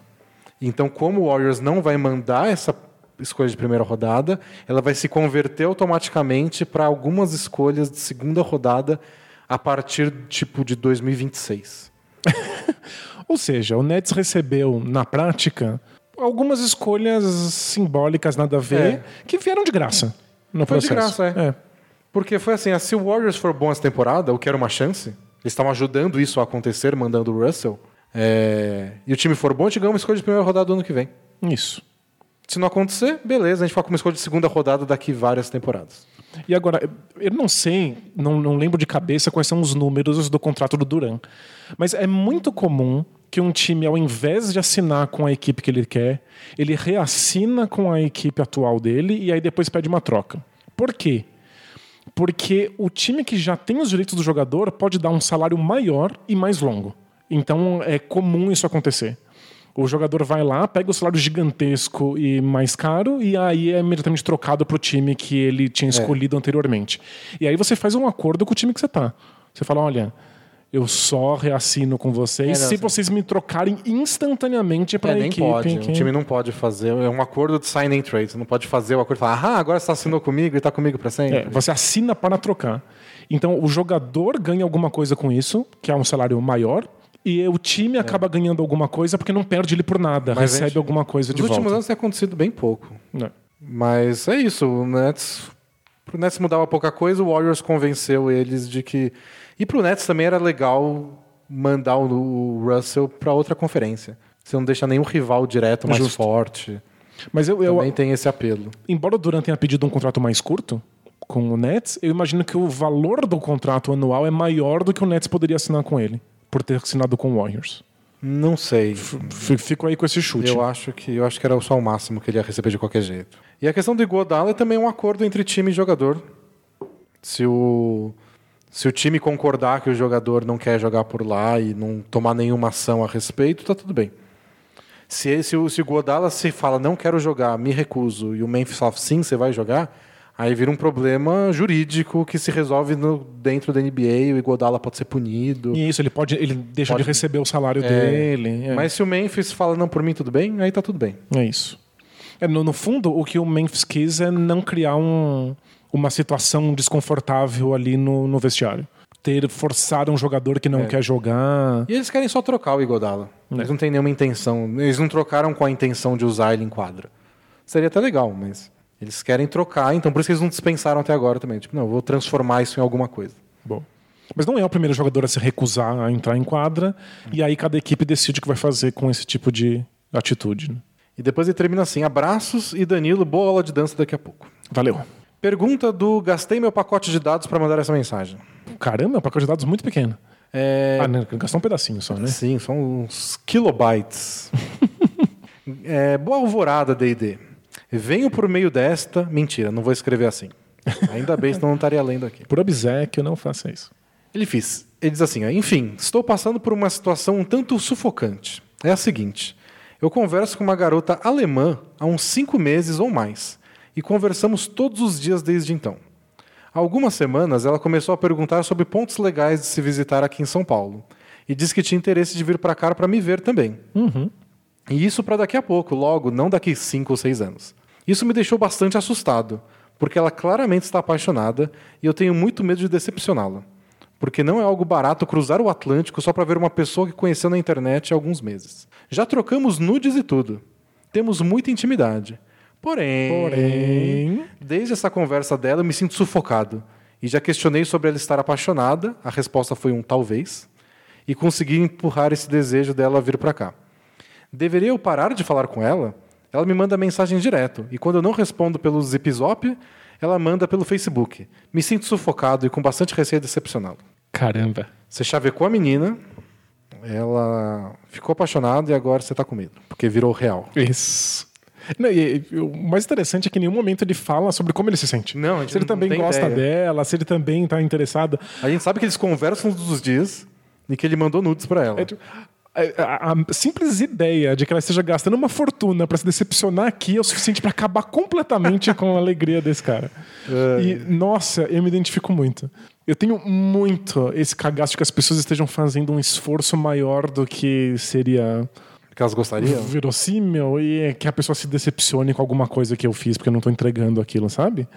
Então, como o Warriors não vai mandar essa escolha de primeira rodada, ela vai se converter automaticamente para algumas escolhas de segunda rodada a partir tipo de 2026. [laughs] Ou seja, o Nets recebeu, na prática, algumas escolhas simbólicas, nada a ver, É. que vieram de graça no Foi de processo. graça, é. Porque foi assim, ah, se o Warriors for bom essa temporada, o que era uma chance, eles estavam ajudando isso a acontecer, mandando o Russell, é, e o time for bom, a gente ganha uma escolha de primeira rodada do ano que vem. Isso. Se não acontecer, beleza, a gente fica com uma escolha de segunda rodada daqui várias temporadas. E agora, eu não sei, não, não lembro de cabeça quais são os números do contrato do Duran, mas é muito comum que um time, ao invés de assinar com a equipe que ele quer, ele reassina com a equipe atual dele e aí depois pede uma troca. Por quê? Porque o time que já tem os direitos do jogador pode dar um salário maior e mais longo. Então é comum isso acontecer. O jogador vai lá, pega o salário gigantesco e mais caro, e aí é imediatamente trocado pro time que ele tinha escolhido anteriormente. E aí você faz um acordo com o time que você tá. Você fala: olha, eu só reassino com vocês É, não, se vocês me trocarem instantaneamente para É, a nem equipe. pode. que- O time não pode fazer. É um acordo de sign and trade. Você não pode fazer o acordo e falar, ah, agora você assinou comigo e tá comigo pra sempre. É, você assina para trocar. Então o jogador ganha alguma coisa com isso, que é um salário maior, e o time acaba ganhando alguma coisa porque não perde ele por nada, É. Mas recebe gente- alguma coisa Nos de últimos volta. anos tem acontecido bem pouco. Né? Mas é isso. O Nets. Pro Nets mudava pouca coisa, o Warriors convenceu eles de que. E pro Nets também era legal mandar o Russell pra outra conferência. Você não deixa nenhum rival direto mais Justo. forte. Mas eu, eu Também tem esse apelo. embora o Durant tenha pedido um contrato mais curto com o Nets, eu imagino que o valor do contrato anual é maior do que o Nets poderia assinar com ele, por ter assinado com o Warriors. Não sei. F- Fico aí com esse chute. Eu acho que eu acho que era só o máximo que ele ia receber de qualquer jeito. E a questão do Iguodala é também um acordo entre time e jogador. Se o se o time concordar que o jogador não quer jogar por lá e não tomar nenhuma ação a respeito, tá tudo bem. Se esse se o Iguodala se fala não quero jogar, me recuso e o Memphis fala sim, você vai jogar, aí vira um problema jurídico que se resolve no, dentro da NBA, o Iguodala pode ser punido. E isso, ele pode. Ele deixa Pode- de receber o salário É, dele. É. Mas se o Memphis fala não por mim tudo bem, aí tá tudo bem. É isso. É, no, no fundo, o que o Memphis quis é não criar um, uma situação desconfortável ali no, no vestiário. Ter forçar um jogador que não É. quer jogar. E eles querem só trocar o Igodala. Eles não têm nenhuma intenção. Eles não trocaram com a intenção de usar ele em quadra. Seria até legal, mas eles querem trocar, então por isso que eles não dispensaram até agora também. Tipo, não, vou transformar isso em alguma coisa. Bom. Mas não é o primeiro jogador a se recusar a entrar em quadra, e aí cada equipe decide o que vai fazer com esse tipo de atitude. né? E depois ele termina assim: abraços e Danilo, boa aula de dança daqui a pouco. Valeu. Pergunta do Gastei meu pacote de dados para mandar essa mensagem. Caramba, é um pacote de dados muito pequeno. É, Ah, né? gastou um pedacinho só, né? Sim, são uns kilobytes. [laughs] é, boa alvorada, D&D. Venho por meio desta... Mentira, não vou escrever assim. Ainda bem, senão não estaria lendo aqui. Por obséquio, não faça isso. Ele fiz. Ele diz assim: enfim, estou passando por uma situação um tanto sufocante. É a seguinte: eu converso com uma garota alemã há uns cinco meses ou mais e conversamos todos os dias desde então. Há algumas semanas ela começou a perguntar sobre pontos legais de se visitar aqui em São Paulo e disse que tinha interesse de vir para cá para me ver também. E isso para daqui a pouco, logo, não daqui cinco ou seis anos. Isso me deixou bastante assustado, porque ela claramente está apaixonada e eu tenho muito medo de decepcioná-la. Porque não é algo barato cruzar o Atlântico só para ver uma pessoa que conheceu na internet há alguns meses. Já trocamos nudes e tudo. Temos muita intimidade. Porém, Porém. desde essa conversa dela eu me sinto sufocado. E já questionei sobre ela estar apaixonada, a resposta foi um talvez, e consegui empurrar esse desejo dela vir para cá. Deveria eu parar de falar com ela? Ela me manda mensagem direto, e quando eu não respondo pelo Zip ela manda pelo Facebook. Me sinto sufocado e com bastante receio de decepcioná-la. Caramba. Você chavecou a menina, ela ficou apaixonada e agora você está com medo, porque virou real. Isso. Não, e- e o mais interessante é que em nenhum momento ele fala sobre como ele se sente. Não, a gente se ele não também gosta ideia. dela, se ele também está interessado. A gente sabe que eles conversam todos os dias e que ele mandou nudes para ela. É, tipo, a, a- simples ideia de que ela esteja gastando uma fortuna para se decepcionar aqui é o suficiente para acabar completamente com a alegria desse cara. E, nossa, eu me identifico muito. Eu tenho muito esse cagaço de que as pessoas estejam fazendo um esforço maior do que seria Que elas gostariam? verossímil e que a pessoa se decepcione com alguma coisa que eu fiz porque eu não tô entregando aquilo, sabe?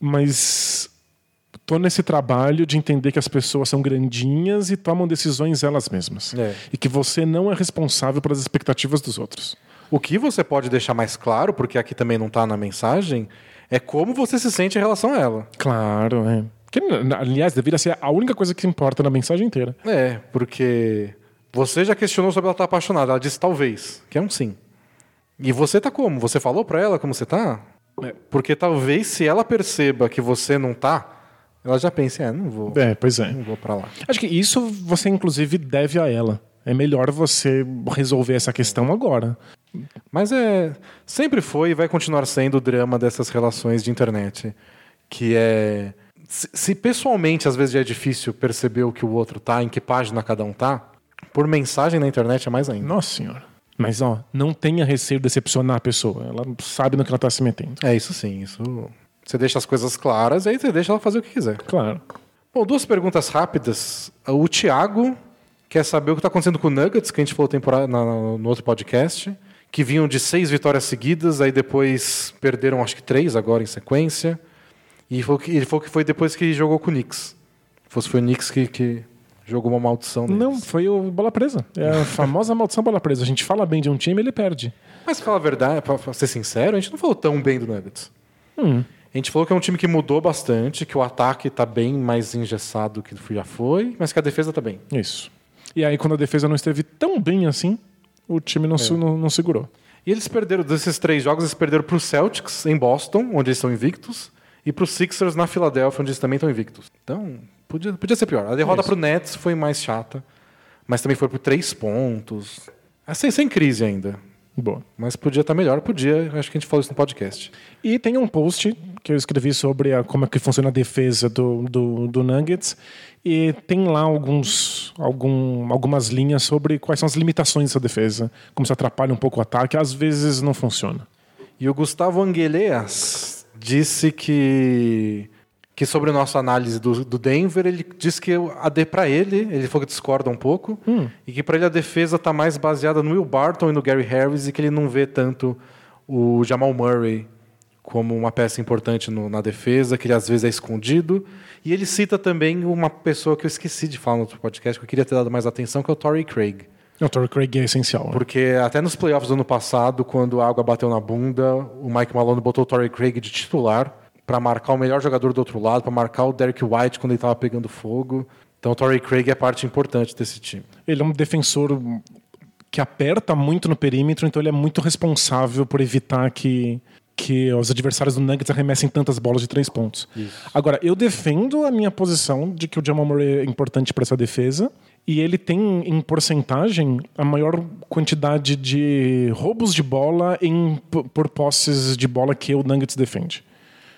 Mas tô nesse trabalho de entender que as pessoas são grandinhas e tomam decisões elas mesmas. É. E que você não é responsável pelas expectativas dos outros. O que você pode deixar mais claro, porque aqui também não está na mensagem, é como você se sente em relação a ela. Claro, é. Que, aliás, deveria ser a única coisa que importa na mensagem inteira. É, porque você já questionou sobre ela estar apaixonada. Ela disse talvez, que é um sim. E você tá como? Você falou pra ela como você tá? É. Porque talvez se ela perceba que você não tá, ela já pense, é, não vou, É, pois é. não vou para lá. Acho que isso você, inclusive, deve a ela. É melhor você resolver essa questão agora. Mas é sempre foi e vai continuar sendo o drama dessas relações de internet, que é se, se pessoalmente às vezes já é difícil perceber o que o outro tá, em que página cada um tá, Por mensagem na internet é mais ainda. Nossa senhora. Mas, ó, não tenha receio de decepcionar a pessoa. Ela sabe no que ela tá se metendo. É isso sim, isso. Você deixa as coisas claras e aí você deixa ela fazer o que quiser. Claro. Bom, duas perguntas rápidas. O Thiago quer saber o que está acontecendo com o Nuggets, que a gente falou temporada, na- no outro podcast, que vinham de seis vitórias seguidas, aí depois perderam acho que três agora em sequência. E que- ele falou que foi depois que jogou com o Knicks. Fosse foi o Knicks que, que jogou uma maldição neles. Não, foi o bola presa. É a [laughs] famosa maldição bola presa. A gente fala bem de um time, ele perde. Mas pra falar a verdade, pra ser sincero, a gente não falou tão bem do Nuggets. Hum. A gente falou que é um time que mudou bastante, que o ataque tá bem mais engessado do que já foi, mas que a defesa tá bem. Isso. E aí, quando a defesa não esteve tão bem assim, o time não, se- não, não segurou. E eles perderam, desses três jogos, eles perderam pro Celtics em Boston, onde eles estão invictos, e pro Sixers na Filadélfia, onde eles também estão invictos. Então, podia, podia ser pior. A derrota Isso. pro Nets foi mais chata, mas também foi por três pontos. Assim, sem crise ainda. Boa. Mas podia estar melhor, podia. Acho que a gente falou isso no podcast. E tem um post que eu escrevi sobre a- como é que funciona a defesa do, do, do Nuggets. E tem lá alguns, algum, algumas linhas sobre quais são as limitações dessa defesa. Como se atrapalha um pouco o ataque. Às vezes não funciona. E o Gustavo Angueleas disse que que sobre a nossa análise do, do Denver, ele disse que a de para ele, ele falou que discorda um pouco, e que para ele a defesa está mais baseada no Will Barton e no Gary Harris e que ele não vê tanto o Jamal Murray como uma peça importante no- na defesa, que ele às vezes é escondido. E ele cita também uma pessoa que eu esqueci de falar no outro podcast, que eu queria ter dado mais atenção, que é o Torrey Craig. O Torrey Craig é essencial. né? Porque até nos playoffs do ano passado, quando a água bateu na bunda, o Mike Malone botou o Torrey Craig de titular para marcar o melhor jogador do outro lado, para marcar o Derek White quando ele estava pegando fogo. Então o Torrey Craig é parte importante desse time. Ele é um defensor que aperta muito no perímetro, então ele é muito responsável por evitar que, que os adversários do Nuggets arremessem tantas bolas de três pontos. Agora, eu defendo a minha posição de que o Jamal Murray é importante para essa defesa. E ele tem, em porcentagem, a maior quantidade de roubos de bola em, por posses de bola que o Nuggets defende.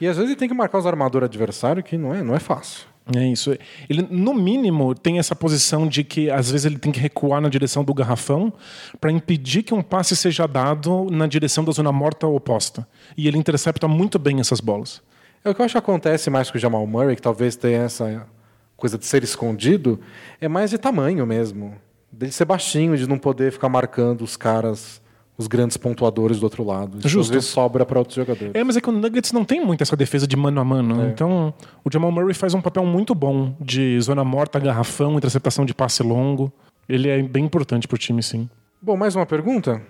E às vezes ele tem que marcar os armadores adversários, que não é, não é fácil. É isso. Ele, no mínimo, tem essa posição de que às vezes ele tem que recuar na direção do garrafão para impedir que um passe seja dado na direção da zona morta oposta. E ele intercepta muito bem essas bolas. É o que eu acho que acontece mais com o Jamal Murray, que talvez tenha essa coisa de ser escondido, é mais de tamanho mesmo. Dele ser baixinho, de não poder ficar marcando os caras, os grandes pontuadores do outro lado. Isso Justo. Às vezes sobra para outros jogadores. É, mas é que o Nuggets não tem muito essa defesa de mano a mano. Então, o Jamal Murray faz um papel muito bom de zona morta, garrafão, interceptação de passe longo. Ele é bem importante pro time, sim. Bom, mais uma pergunta?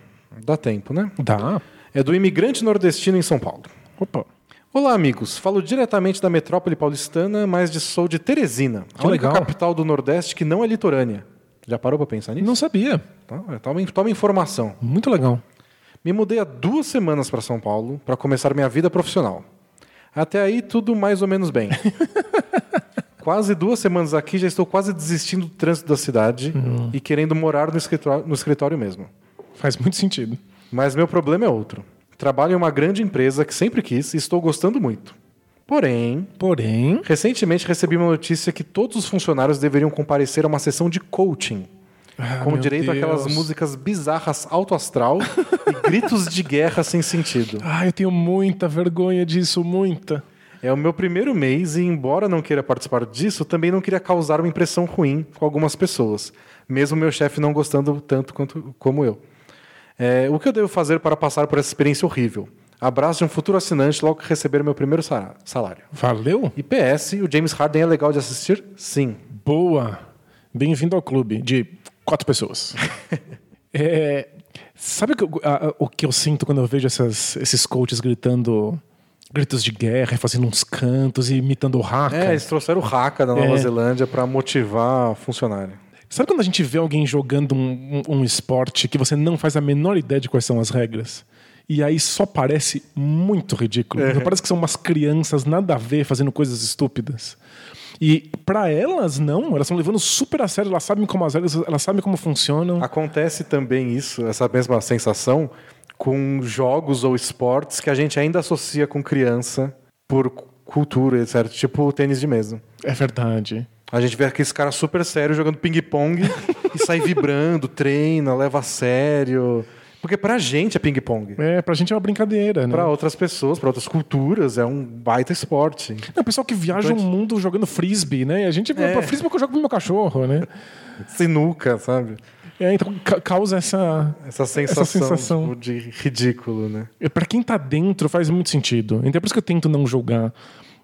Dá tempo, né? Dá. É do imigrante nordestino em São Paulo. Opa. Olá, amigos. Falo diretamente da metrópole paulistana, mas de, sou de Teresina, a Que única legal. capital do Nordeste que não é litorânea. Já parou para pensar nisso? Não sabia. Tá, toma, toma informação. Muito legal. Me mudei há duas semanas para São Paulo para começar minha vida profissional. Até aí, tudo mais ou menos bem. [laughs] quase duas semanas aqui, já estou quase desistindo do trânsito da cidade e querendo morar no escritório, no escritório mesmo. Faz muito sentido. Mas meu problema é outro. Trabalho em uma grande empresa que sempre quis e estou gostando muito. Porém, Porém, recentemente recebi uma notícia que todos os funcionários deveriam comparecer a uma sessão de coaching. com meu direito àquelas Deus. músicas bizarras alto astral [laughs] e gritos de guerra sem sentido. Ah, eu tenho muita vergonha disso, muita. É o meu primeiro mês e, embora não queira participar disso, também não queria causar uma impressão ruim com algumas pessoas, mesmo meu chefe não gostando tanto quanto como eu. É, o que eu devo fazer para passar por essa experiência horrível? Abraço de um futuro assinante logo que receber meu primeiro salário. Valeu? E PS, o James Harden é legal de assistir? Sim. Boa. Bem-vindo ao clube de quatro pessoas. [laughs] É, sabe o que eu- a- a- o que eu sinto quando eu vejo essas- esses coaches gritando gritos de guerra, fazendo uns cantos e imitando o Haka? É, eles trouxeram o Haka da Nova É. Zelândia para motivar funcionário. Sabe quando a gente vê alguém jogando um, um- um esporte que você não faz a menor ideia de quais são as regras? E aí só parece muito ridículo. É. Parece que são umas crianças nada a ver fazendo coisas estúpidas. E pra elas, não. Elas estão levando super a sério. Elas sabem como as regras, elas sabem como funcionam. Acontece também isso, essa mesma sensação, com jogos ou esportes que a gente ainda associa com criança por cu- cultura, etc. Tipo o tênis de mesa. É verdade. A gente vê aqueles caras super sérios jogando ping-pong [laughs] e sai vibrando, treina, leva a sério. Porque pra gente é ping-pong. É, pra gente é uma brincadeira, né? Pra outras pessoas, pra outras culturas, é um baita esporte. Não, o pessoal que viaja o mundo jogando frisbee, né? A gente, É. pra frisbee é que eu jogo com o meu cachorro, né? Sinuca, sabe? É, então ca- causa essa. Essa sensação, sensação. tipo, de ridículo, né? Pra quem tá dentro faz muito sentido. Então é por isso que eu tento não julgar.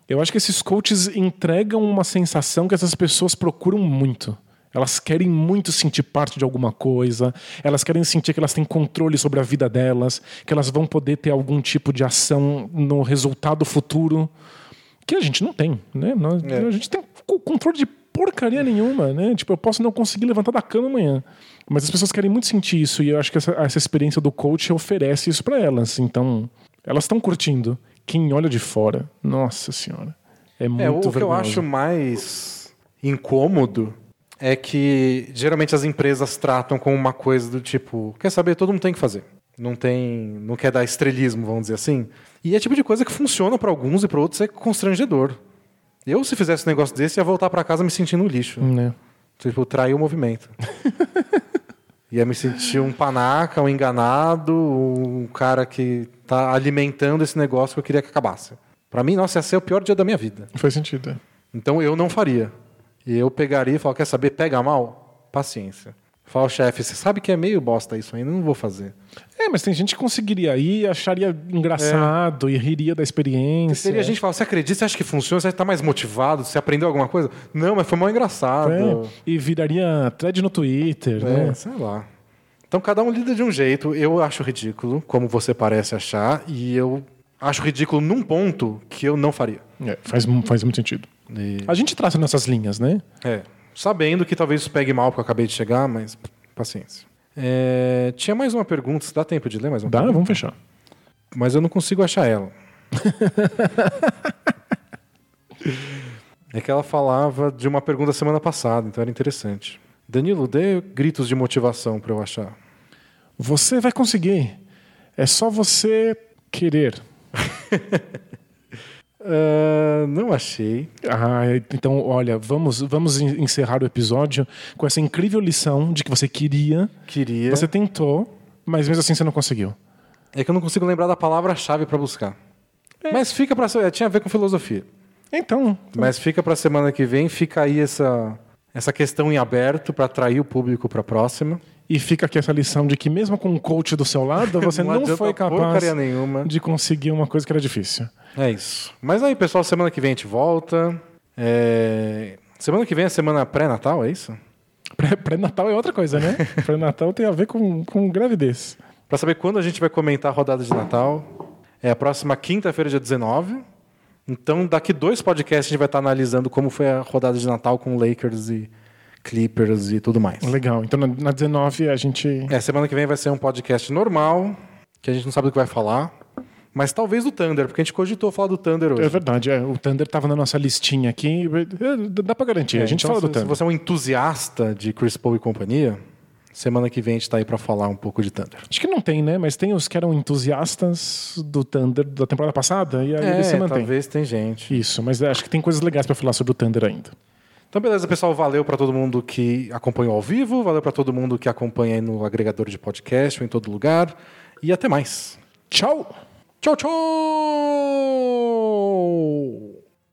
Eu acho que esses coaches entregam uma sensação que essas pessoas procuram muito. Elas querem muito sentir parte de alguma coisa, elas querem sentir que elas têm controle sobre a vida delas, que elas vão poder ter algum tipo de ação no resultado futuro, que a gente não tem, né? Nós- É. A gente tem co- controle de porcaria nenhuma, né? Tipo, eu posso não conseguir levantar da cama amanhã. Mas as pessoas querem muito sentir isso e eu acho que essa, essa experiência do coach oferece isso pra elas. Então, elas estão curtindo. Quem olha de fora, nossa senhora, é muito É, o que eu vergonhoso. acho mais incômodo é que geralmente as empresas tratam como uma coisa do tipo, quer saber, todo mundo tem que fazer. Não tem, não quer dar estrelismo, vamos dizer assim. E é tipo de coisa que funciona pra alguns e pra outros é constrangedor. Eu se fizesse um negócio desse ia voltar pra casa me sentindo um lixo. Né? Tipo, trair o movimento. [laughs] Ia me sentir um panaca, um enganado, um cara que tá alimentando esse negócio que eu queria que acabasse. Pra mim, nossa, ia ser o pior dia da minha vida. Faz sentido. é. Então eu não faria. E eu pegaria e falaria, quer saber, pega mal? Paciência. Fala, chefe, você sabe que é meio bosta isso ainda, não vou fazer. É, mas tem gente que conseguiria ir, acharia engraçado e riria da experiência. Seria a gente falar, você acredita, você acha que funciona, você tá mais motivado, você aprendeu alguma coisa? Não, mas foi mal engraçado. É, e viraria thread no Twitter, É, né? sei lá. Então cada um lida de um jeito. Eu acho ridículo, como você parece achar, e eu acho ridículo num ponto que eu não faria. É, faz, faz muito sentido. E- A gente traça nessas linhas, né? é, sabendo que talvez isso pegue mal porque eu acabei de chegar, mas paciência. É, tinha mais uma pergunta, se dá tempo de ler mais uma Dá, pergunta? vamos fechar. Mas eu não consigo achar ela. [laughs] é que ela falava de uma pergunta semana passada, então era interessante. Danilo, dê gritos de motivação para eu achar. Você vai conseguir. É só você querer. [laughs] Ah, não achei. Ah, então, olha, vamos, vamos en- encerrar o episódio com essa incrível lição de que você queria, Queria. você tentou, mas mesmo assim você não conseguiu. É que eu não consigo lembrar da palavra-chave para buscar. Mas fica para tinha a ver com filosofia. Então, Mas fica para semana que vem, fica aí essa essa questão em aberto para atrair o público para a próxima. e fica aqui essa lição de que mesmo com um coach do seu lado, você [laughs] não, adianta foi capaz nenhuma. de conseguir uma coisa que era difícil. É isso. Mas aí, pessoal, semana que vem a gente volta. É, Semana que vem é semana pré-natal, é isso? Pré- Pré-natal é outra coisa, né? [laughs] Pré-natal tem a ver com, com gravidez. Para saber quando a gente vai comentar a rodada de Natal, é a próxima quinta-feira, dia 19. Então, daqui dois podcasts a gente vai estar analisando como foi a rodada de Natal com Lakers e Clippers e tudo mais. Legal. Então na, na 19 a gente. É, semana que vem vai ser um podcast normal, que a gente não sabe do que vai falar. Mas talvez do Thunder, porque a gente cogitou falar do Thunder hoje. É verdade, é. O Thunder tava na nossa listinha aqui. É, Dá pra garantir. a gente então, fala do se, se Thunder. você é um entusiasta de Chris Paul e companhia, semana que vem a gente está aí para falar um pouco de Thunder. Acho que não tem, né? Mas tem os que eram entusiastas do Thunder da temporada passada e aí É, eles se mantêm. talvez tem gente. Isso, mas acho que tem coisas legais pra falar sobre o Thunder ainda. Então, beleza, pessoal. Valeu para todo mundo que acompanhou ao vivo, valeu para todo mundo que acompanha aí no agregador de podcast ou em todo lugar. E até mais. Tchau! Tchau, tchau!